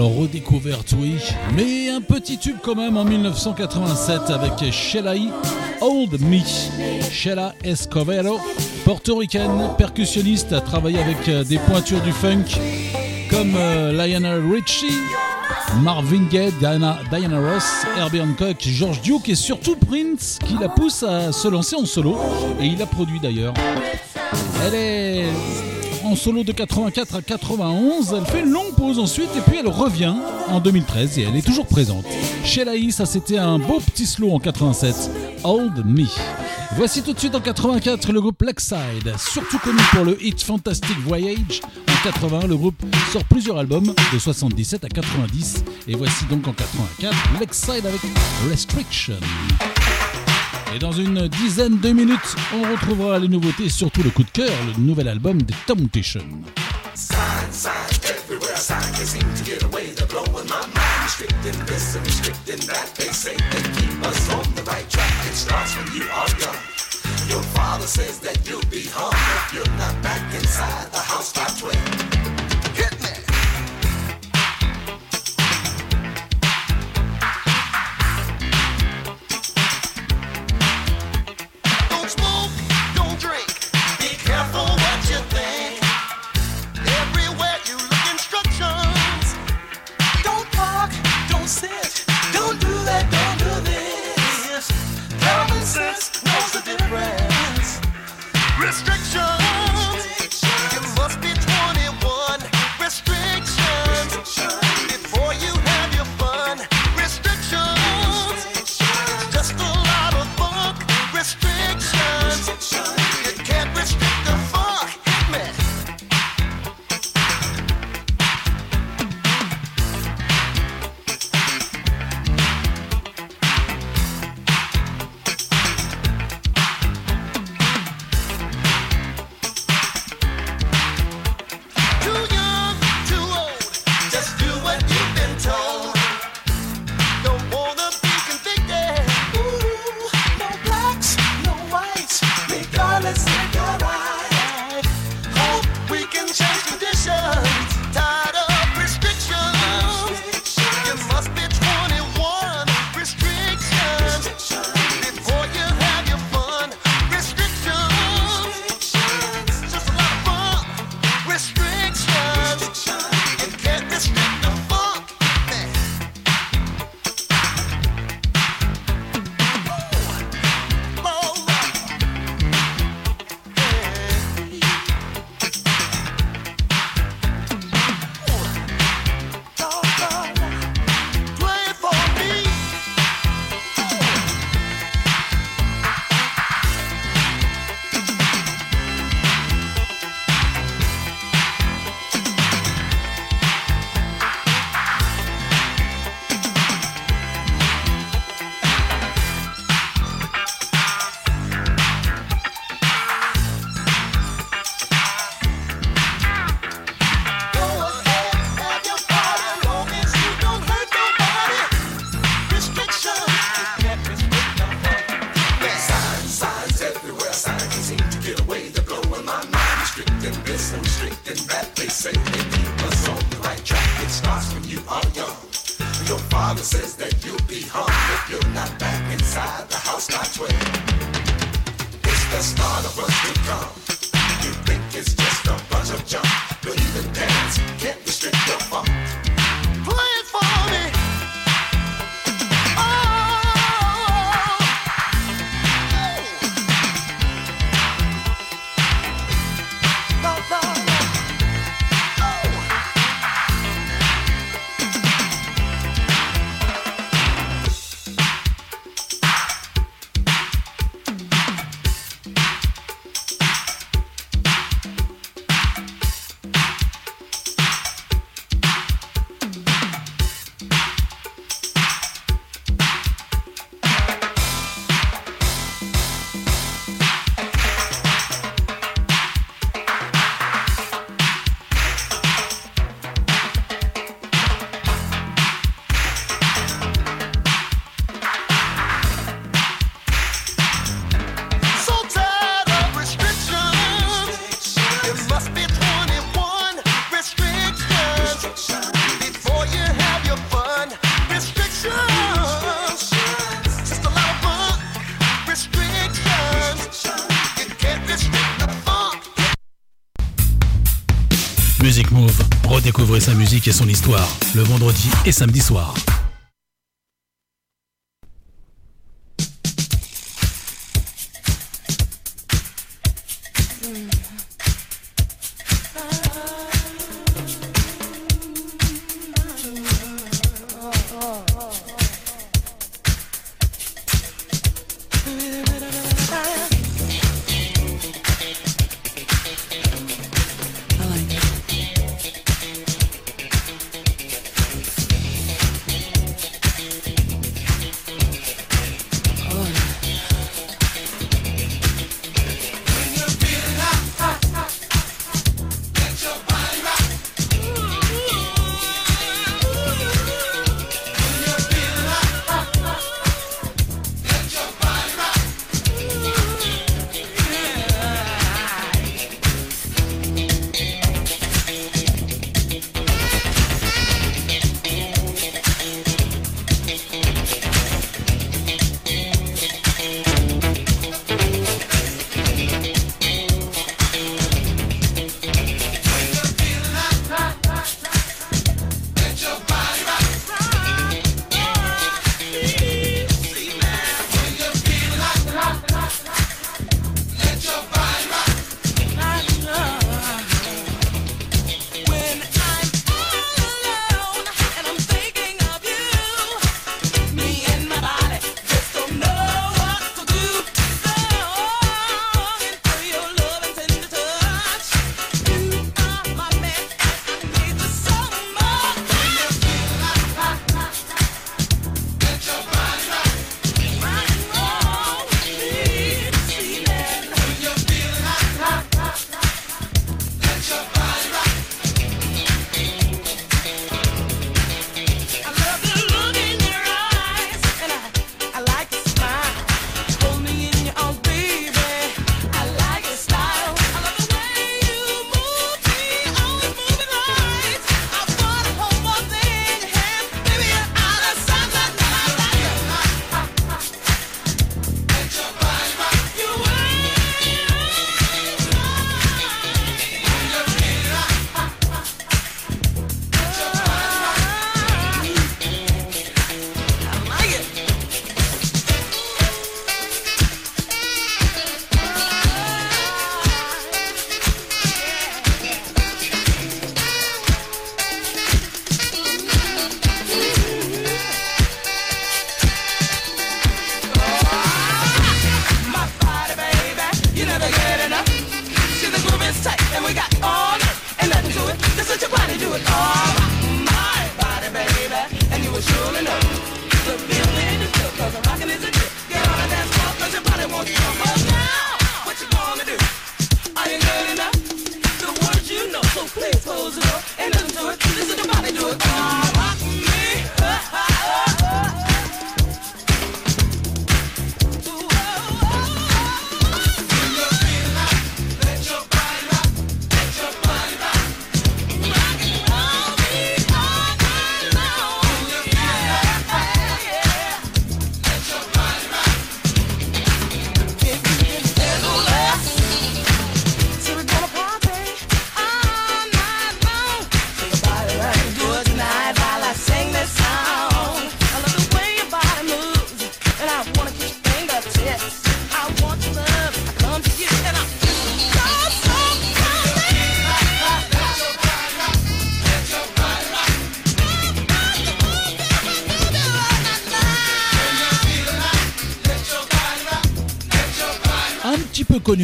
Speaker 3: Alors redécouverte oui, mais un petit tube quand même en 1987 avec Shelley Old Me. Sheila Escovero, portoricaine, percussionniste, a travaillé avec euh, des pointures du funk comme euh, Lionel Richie, Marvin Gaye, Diana, Ross, Herbie Hancock, George Duke et surtout Prince qui la pousse à se lancer en solo et il a produit d'ailleurs. Elle est en solo de 84 à 91. Elle fait une longue pause ensuite et puis elle revient en 2013 et elle est toujours présente. Chez Laï, ça c'était un beau petit slow en 87. Old Me. Voici tout de suite en 84 le groupe Lakeside, surtout connu pour le hit Fantastic Voyage. En 80, le groupe sort plusieurs albums de 77 à 90 et voici donc en 84 Lakeside avec Restriction. Et dans une dizaine de minutes, on retrouvera les nouveautés, surtout le coup de cœur, le nouvel album des Temptation.
Speaker 7: Sign, sign, everywhere. Sign can't seem to get away. They're blowing my mind. Restricting this and restricting that. They say they keep us on the right track. It starts when you are young. Your father says that you'll be hung if you're not back inside the house by 12.
Speaker 9: Son histoire, le vendredi et samedi soir.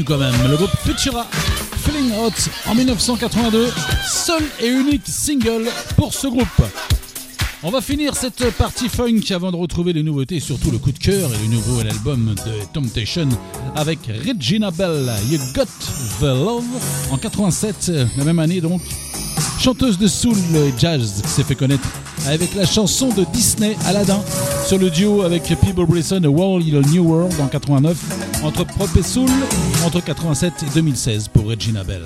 Speaker 3: Quand même, le groupe Futura, Feeling Hot en 1982, seul et unique single pour ce groupe. On va finir cette partie funk avant de retrouver les nouveautés, surtout le coup de cœur et le nouveau album de Temptation avec Regina Bell, You Got the Love en 87, la même année donc. Chanteuse de soul et jazz s'est fait connaître avec la chanson de Disney Aladdin sur le duo avec People Brisson et World New World en 89 entre pop et soul entre 87 et 2016 pour Regina Bell.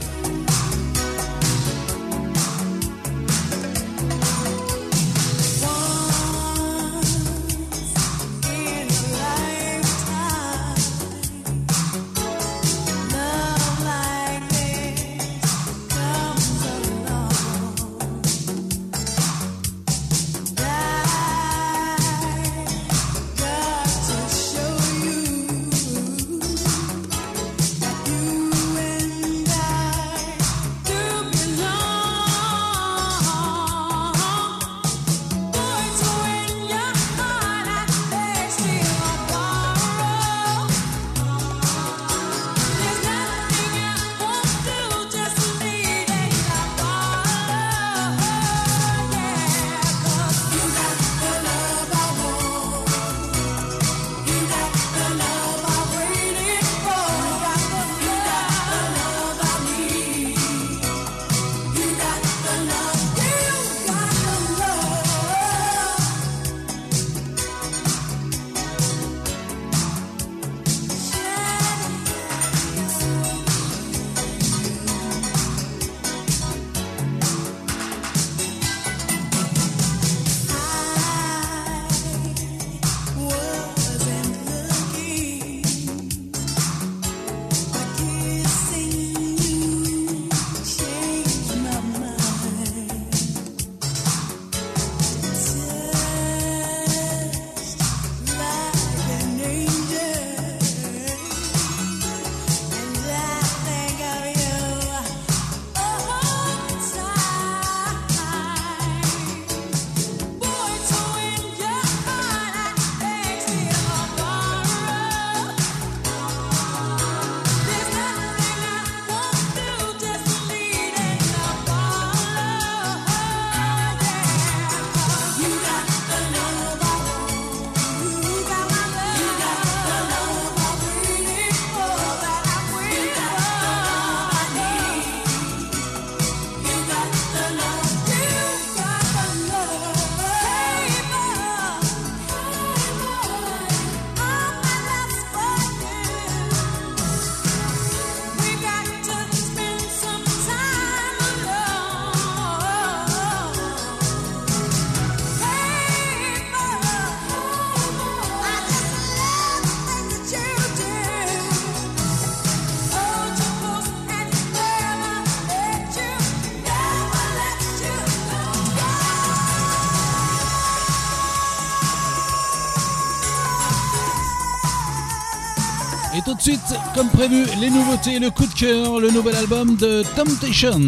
Speaker 7: tout de suite, comme prévu, les nouveautés, le coup de cœur, le nouvel album de Temptation.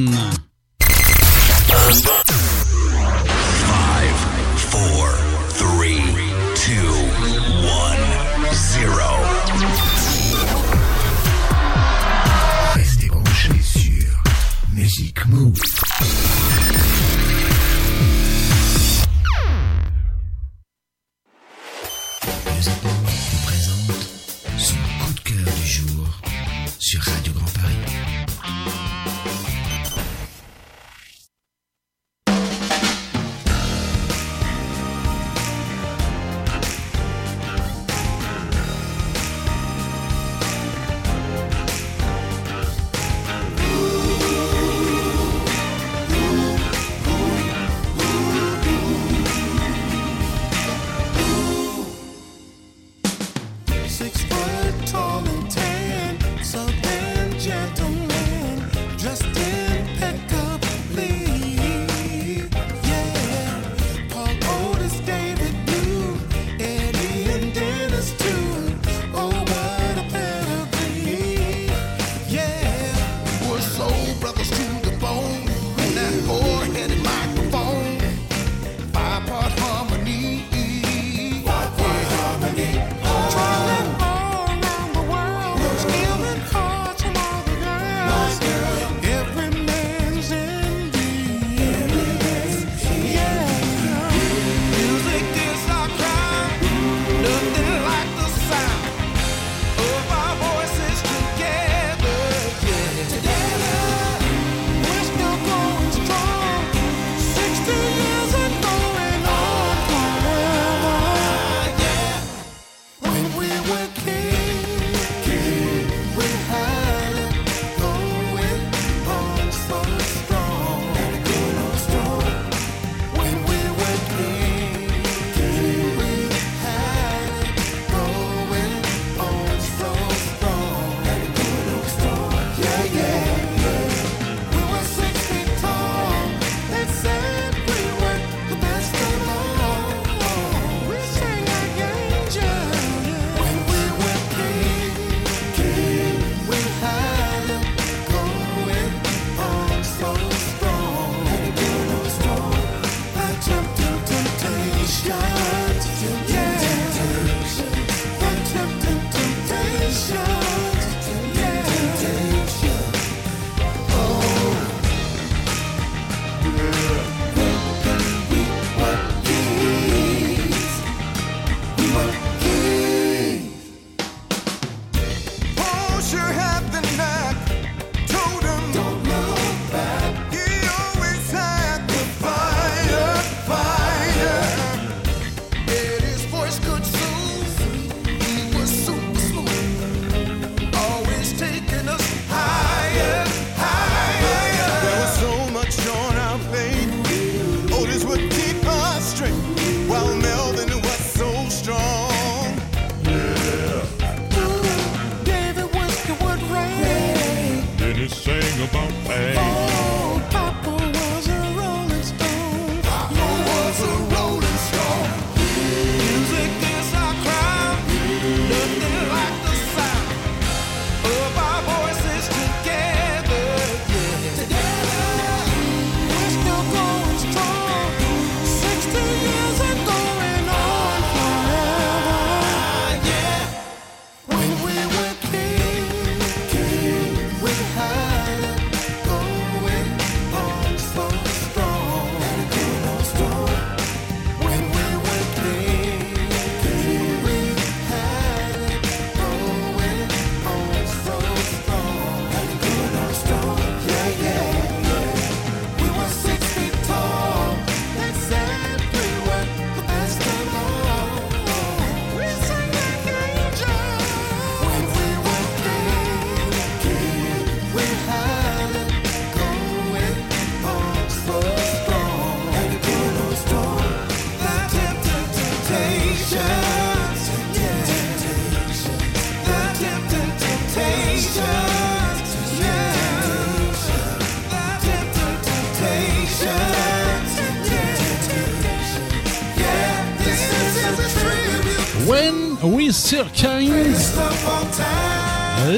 Speaker 3: Mr.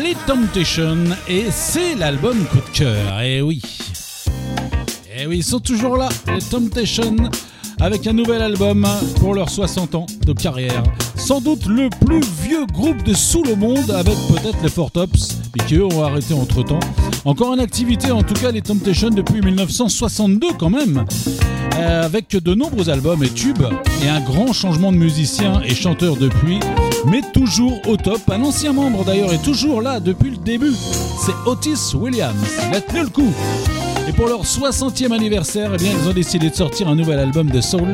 Speaker 7: Les Temptations, et c'est l'album coup de cœur, et oui. Et oui, ils sont toujours là, les Temptations, avec un nouvel album pour leurs 60 ans de carrière. Sans doute le plus vieux groupe de sous le monde avec peut-être les Four Tops, mais qui eux ont arrêté entre temps. Encore en activité, en tout cas, les Temptations depuis 1962 quand même euh, avec de nombreux albums et tubes et un grand changement de musiciens et chanteurs depuis mais toujours au top. Un ancien membre d'ailleurs est toujours là depuis le début, c'est Otis Williams. Il a tenu le coup. Et pour leur 60e anniversaire, eh bien, ils ont décidé de sortir un nouvel album de soul,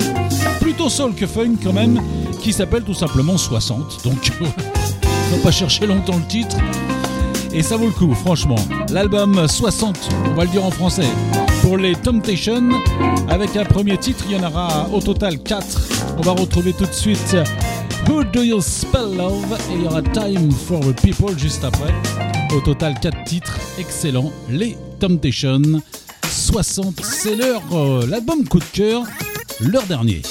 Speaker 7: plutôt soul que funk quand même, qui s'appelle tout simplement 60. Donc, [laughs] ils n'ont pas cherché longtemps le titre. Et ça vaut le coup, franchement. L'album 60, on va le dire en français, pour les Temptations, avec un premier titre, il y en aura au total 4. On va retrouver tout de suite Who Do You Spell Love? Et il y aura Time for the People juste après. Au total 4 titres, excellents. Les Temptations 60, c'est leur euh, l'album coup de cœur, leur dernier.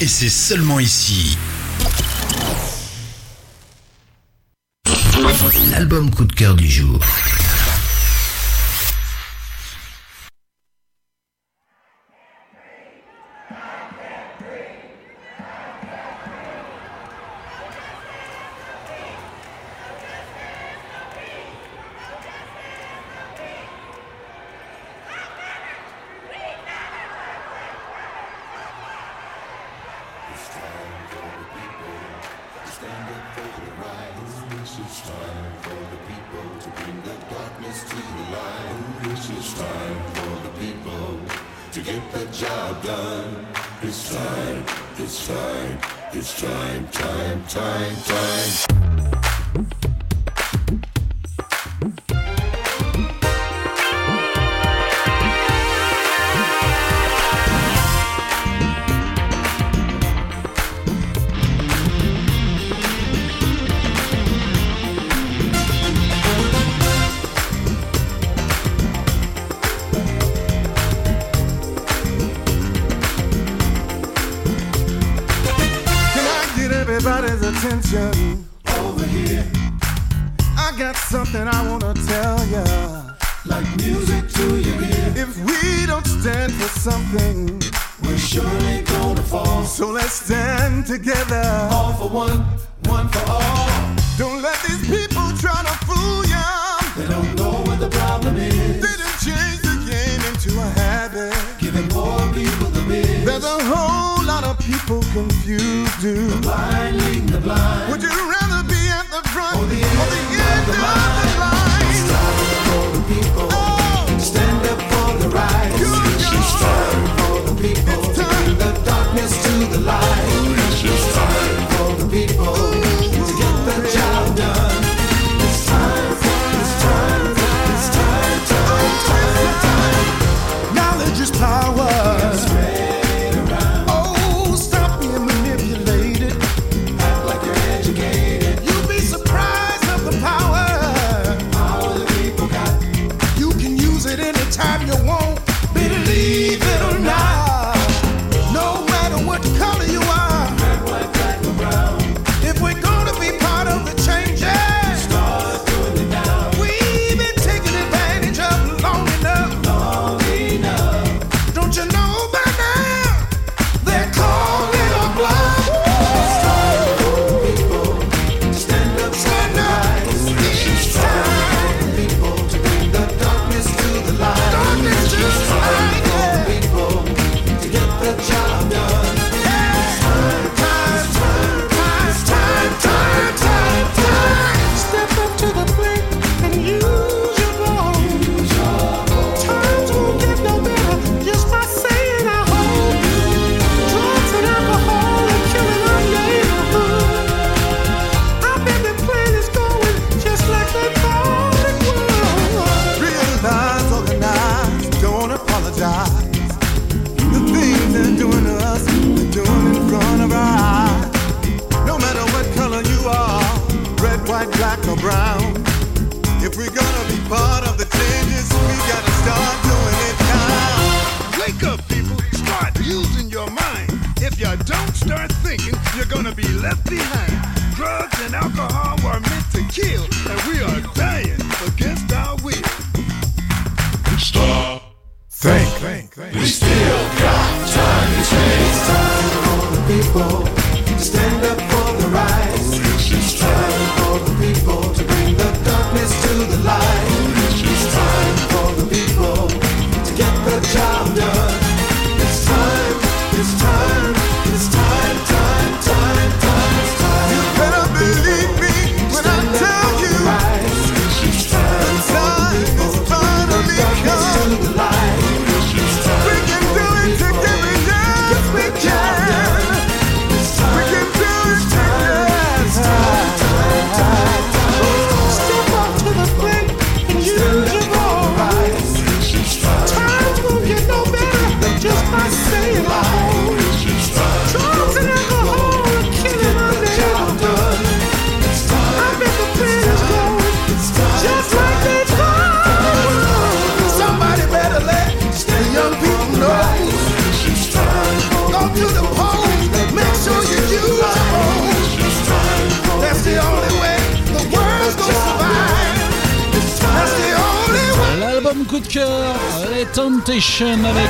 Speaker 10: et c'est seulement ici.
Speaker 11: job done. It's time, it's time, it's time, time, time, time.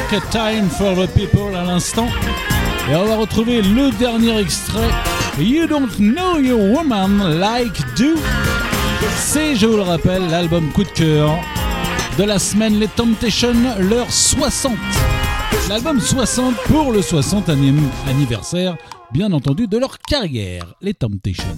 Speaker 7: Time for the People à l'instant. Et on va retrouver le dernier extrait, You Don't Know Your Woman Like Do. C'est, je vous le rappelle, l'album coup de cœur de la semaine Les Temptations, leur 60. L'album 60 pour le 60e anniversaire, bien entendu, de leur carrière, Les Temptations.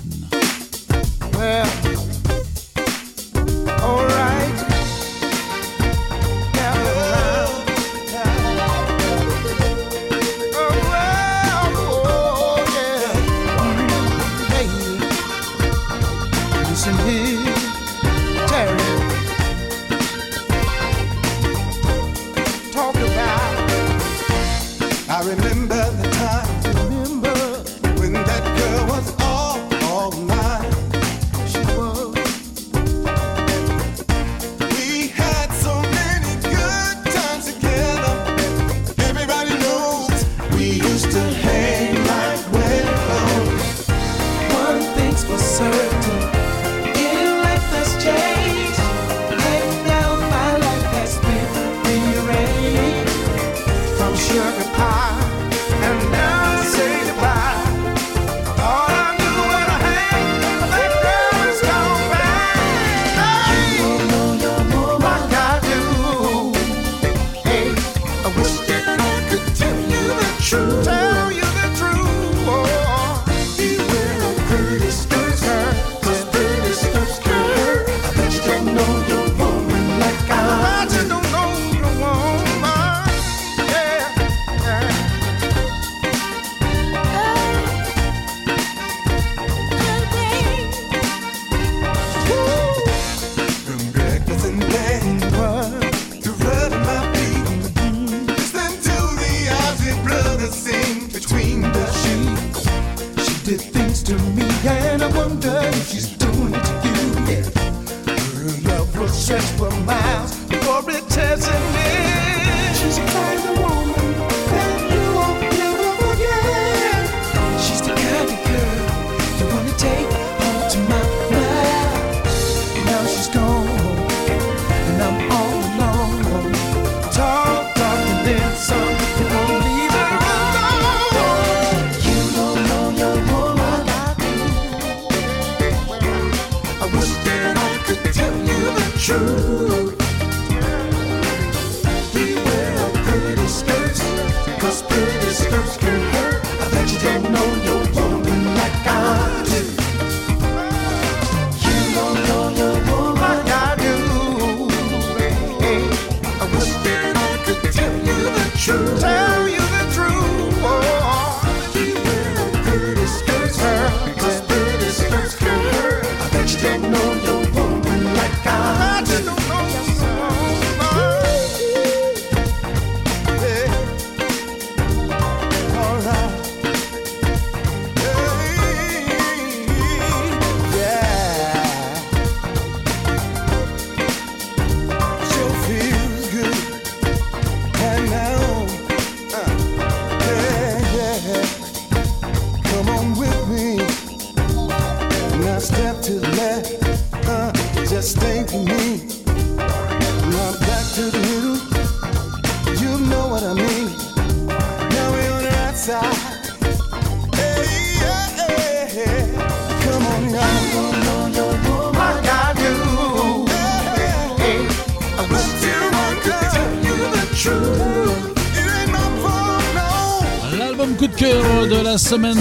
Speaker 7: semaine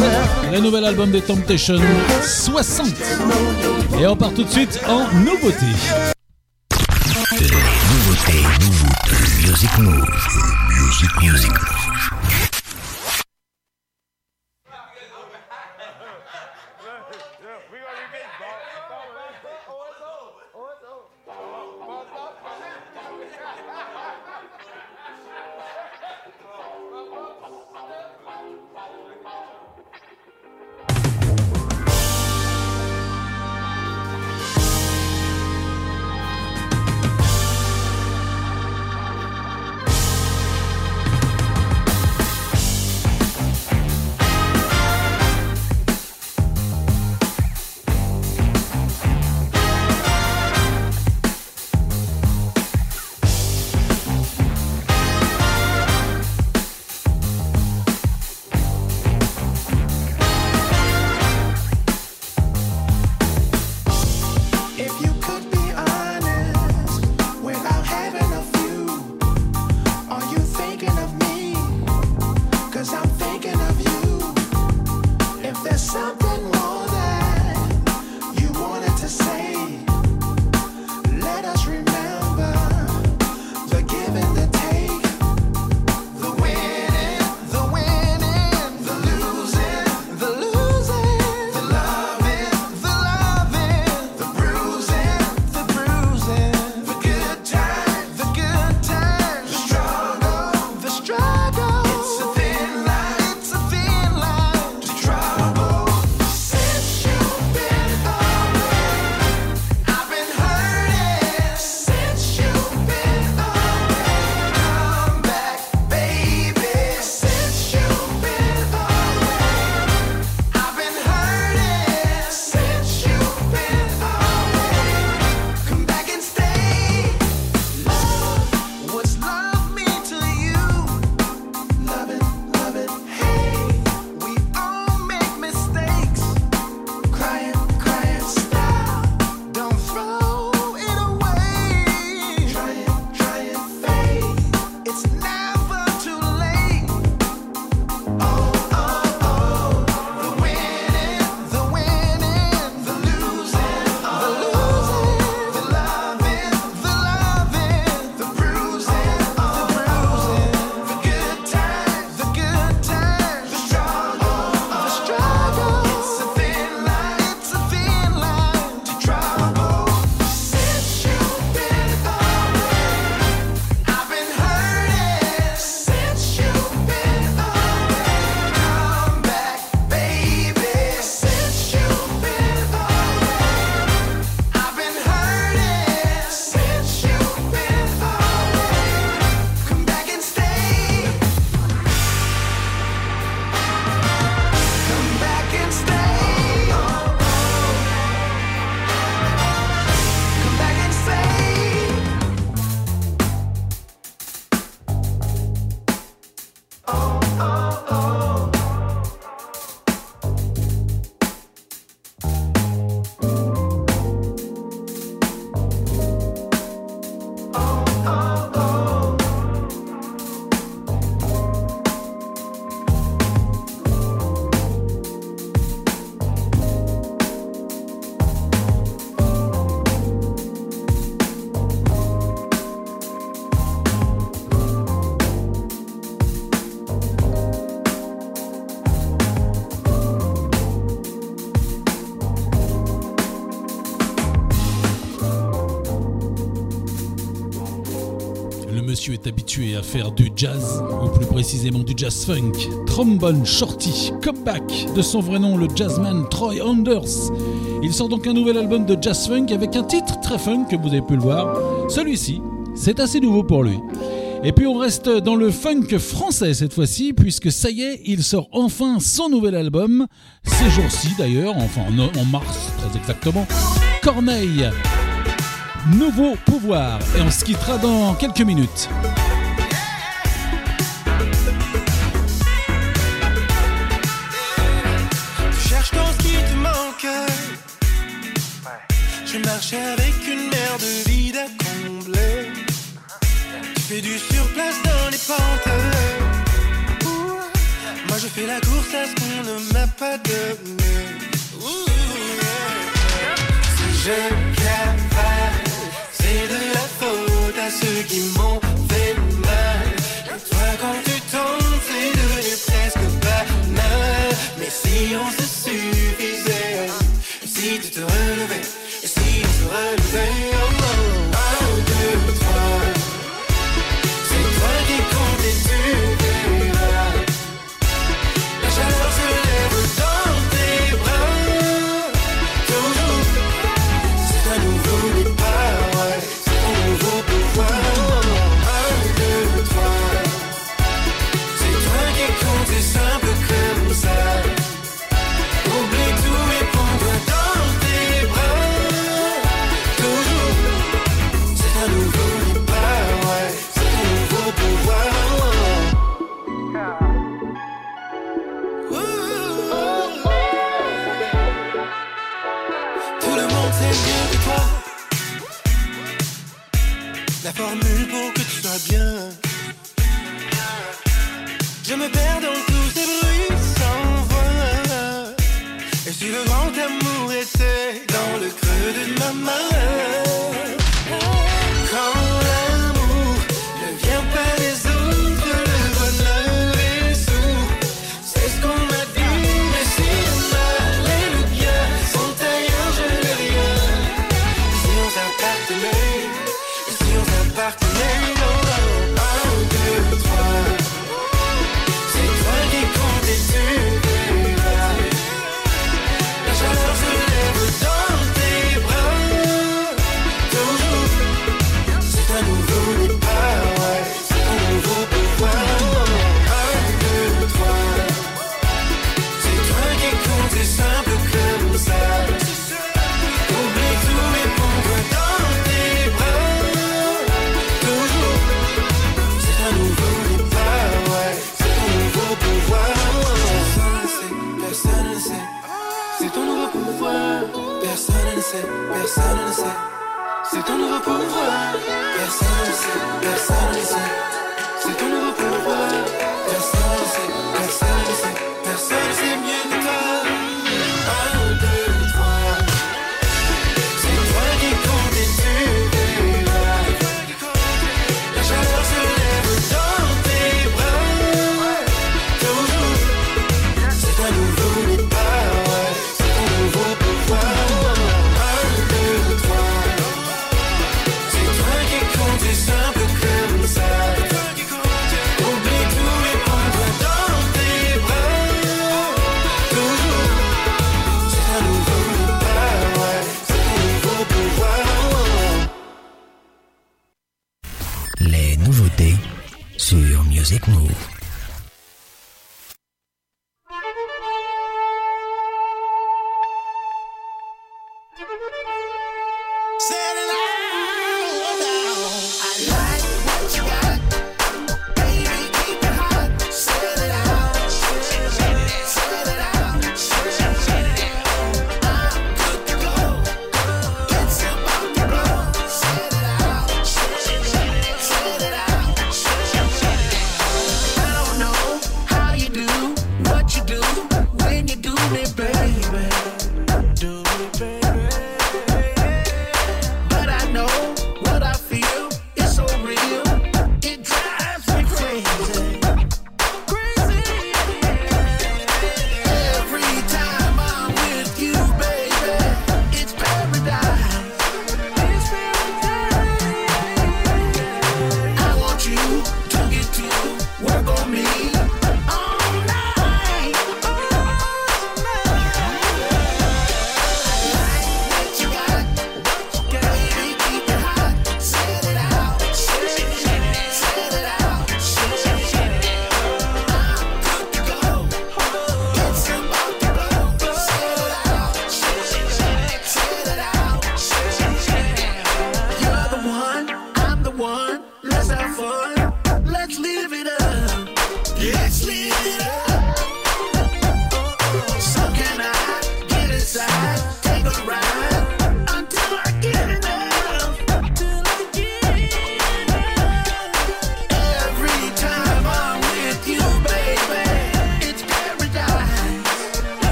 Speaker 7: le nouvel album des Temptations 60. Et on part tout de suite en nouveauté.
Speaker 12: à faire du jazz, ou plus précisément du jazz funk. Trombone Shorty, comeback de son vrai nom, le jazzman Troy Anders. Il sort donc un nouvel album de jazz funk avec un titre très funk que vous avez pu le voir. Celui-ci, c'est assez nouveau pour lui. Et puis on reste dans le funk français cette fois-ci, puisque ça y est, il sort enfin son nouvel album, ces jours-ci d'ailleurs, enfin en, mars très exactement, Corneille, Nouveau Pouvoir, et on se quittera dans quelques minutes.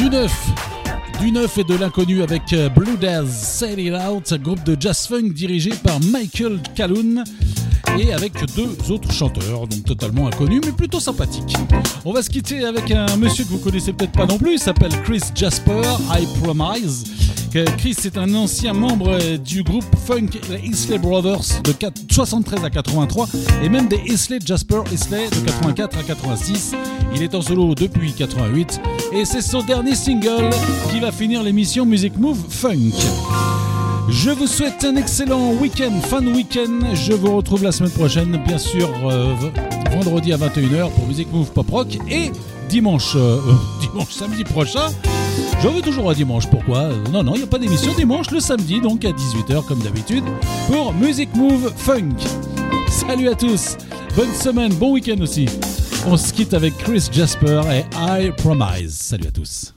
Speaker 13: Du
Speaker 14: neuf, et de l'inconnu avec euh, Blue Daz Sail It Out, groupe de jazz funk dirigé par Michael Calhoun et avec deux autres chanteurs, donc totalement inconnus mais plutôt sympathiques. On va se quitter avec un monsieur que vous connaissez peut-être pas non plus, il s'appelle Chris Jasper, I Promise. Que Chris est un ancien membre euh, du groupe funk Isley Brothers de 4 73 à 83 et même des Isley Jasper Isley de 84 à 86. Il est en solo depuis 88 et c'est son dernier single qui va finir l'émission Music Move Funk. Je vous souhaite un excellent week-end, fin de week-end. Je vous retrouve la semaine prochaine, bien sûr, euh, vendredi à 21h pour Music Move Pop Rock et dimanche, euh, euh, [laughs] samedi prochain. Je veux toujours à dimanche, pourquoi? Non, non, il n'y a pas d'émission dimanche, le samedi, donc à 18h comme d'habitude, pour Music Move Funk. Salut à tous, bonne semaine, bon week-end aussi. On se quitte avec Chris Jasper et I Promise. Salut à tous.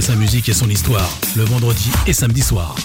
Speaker 3: Sa musique et son histoire le vendredi et samedi soir.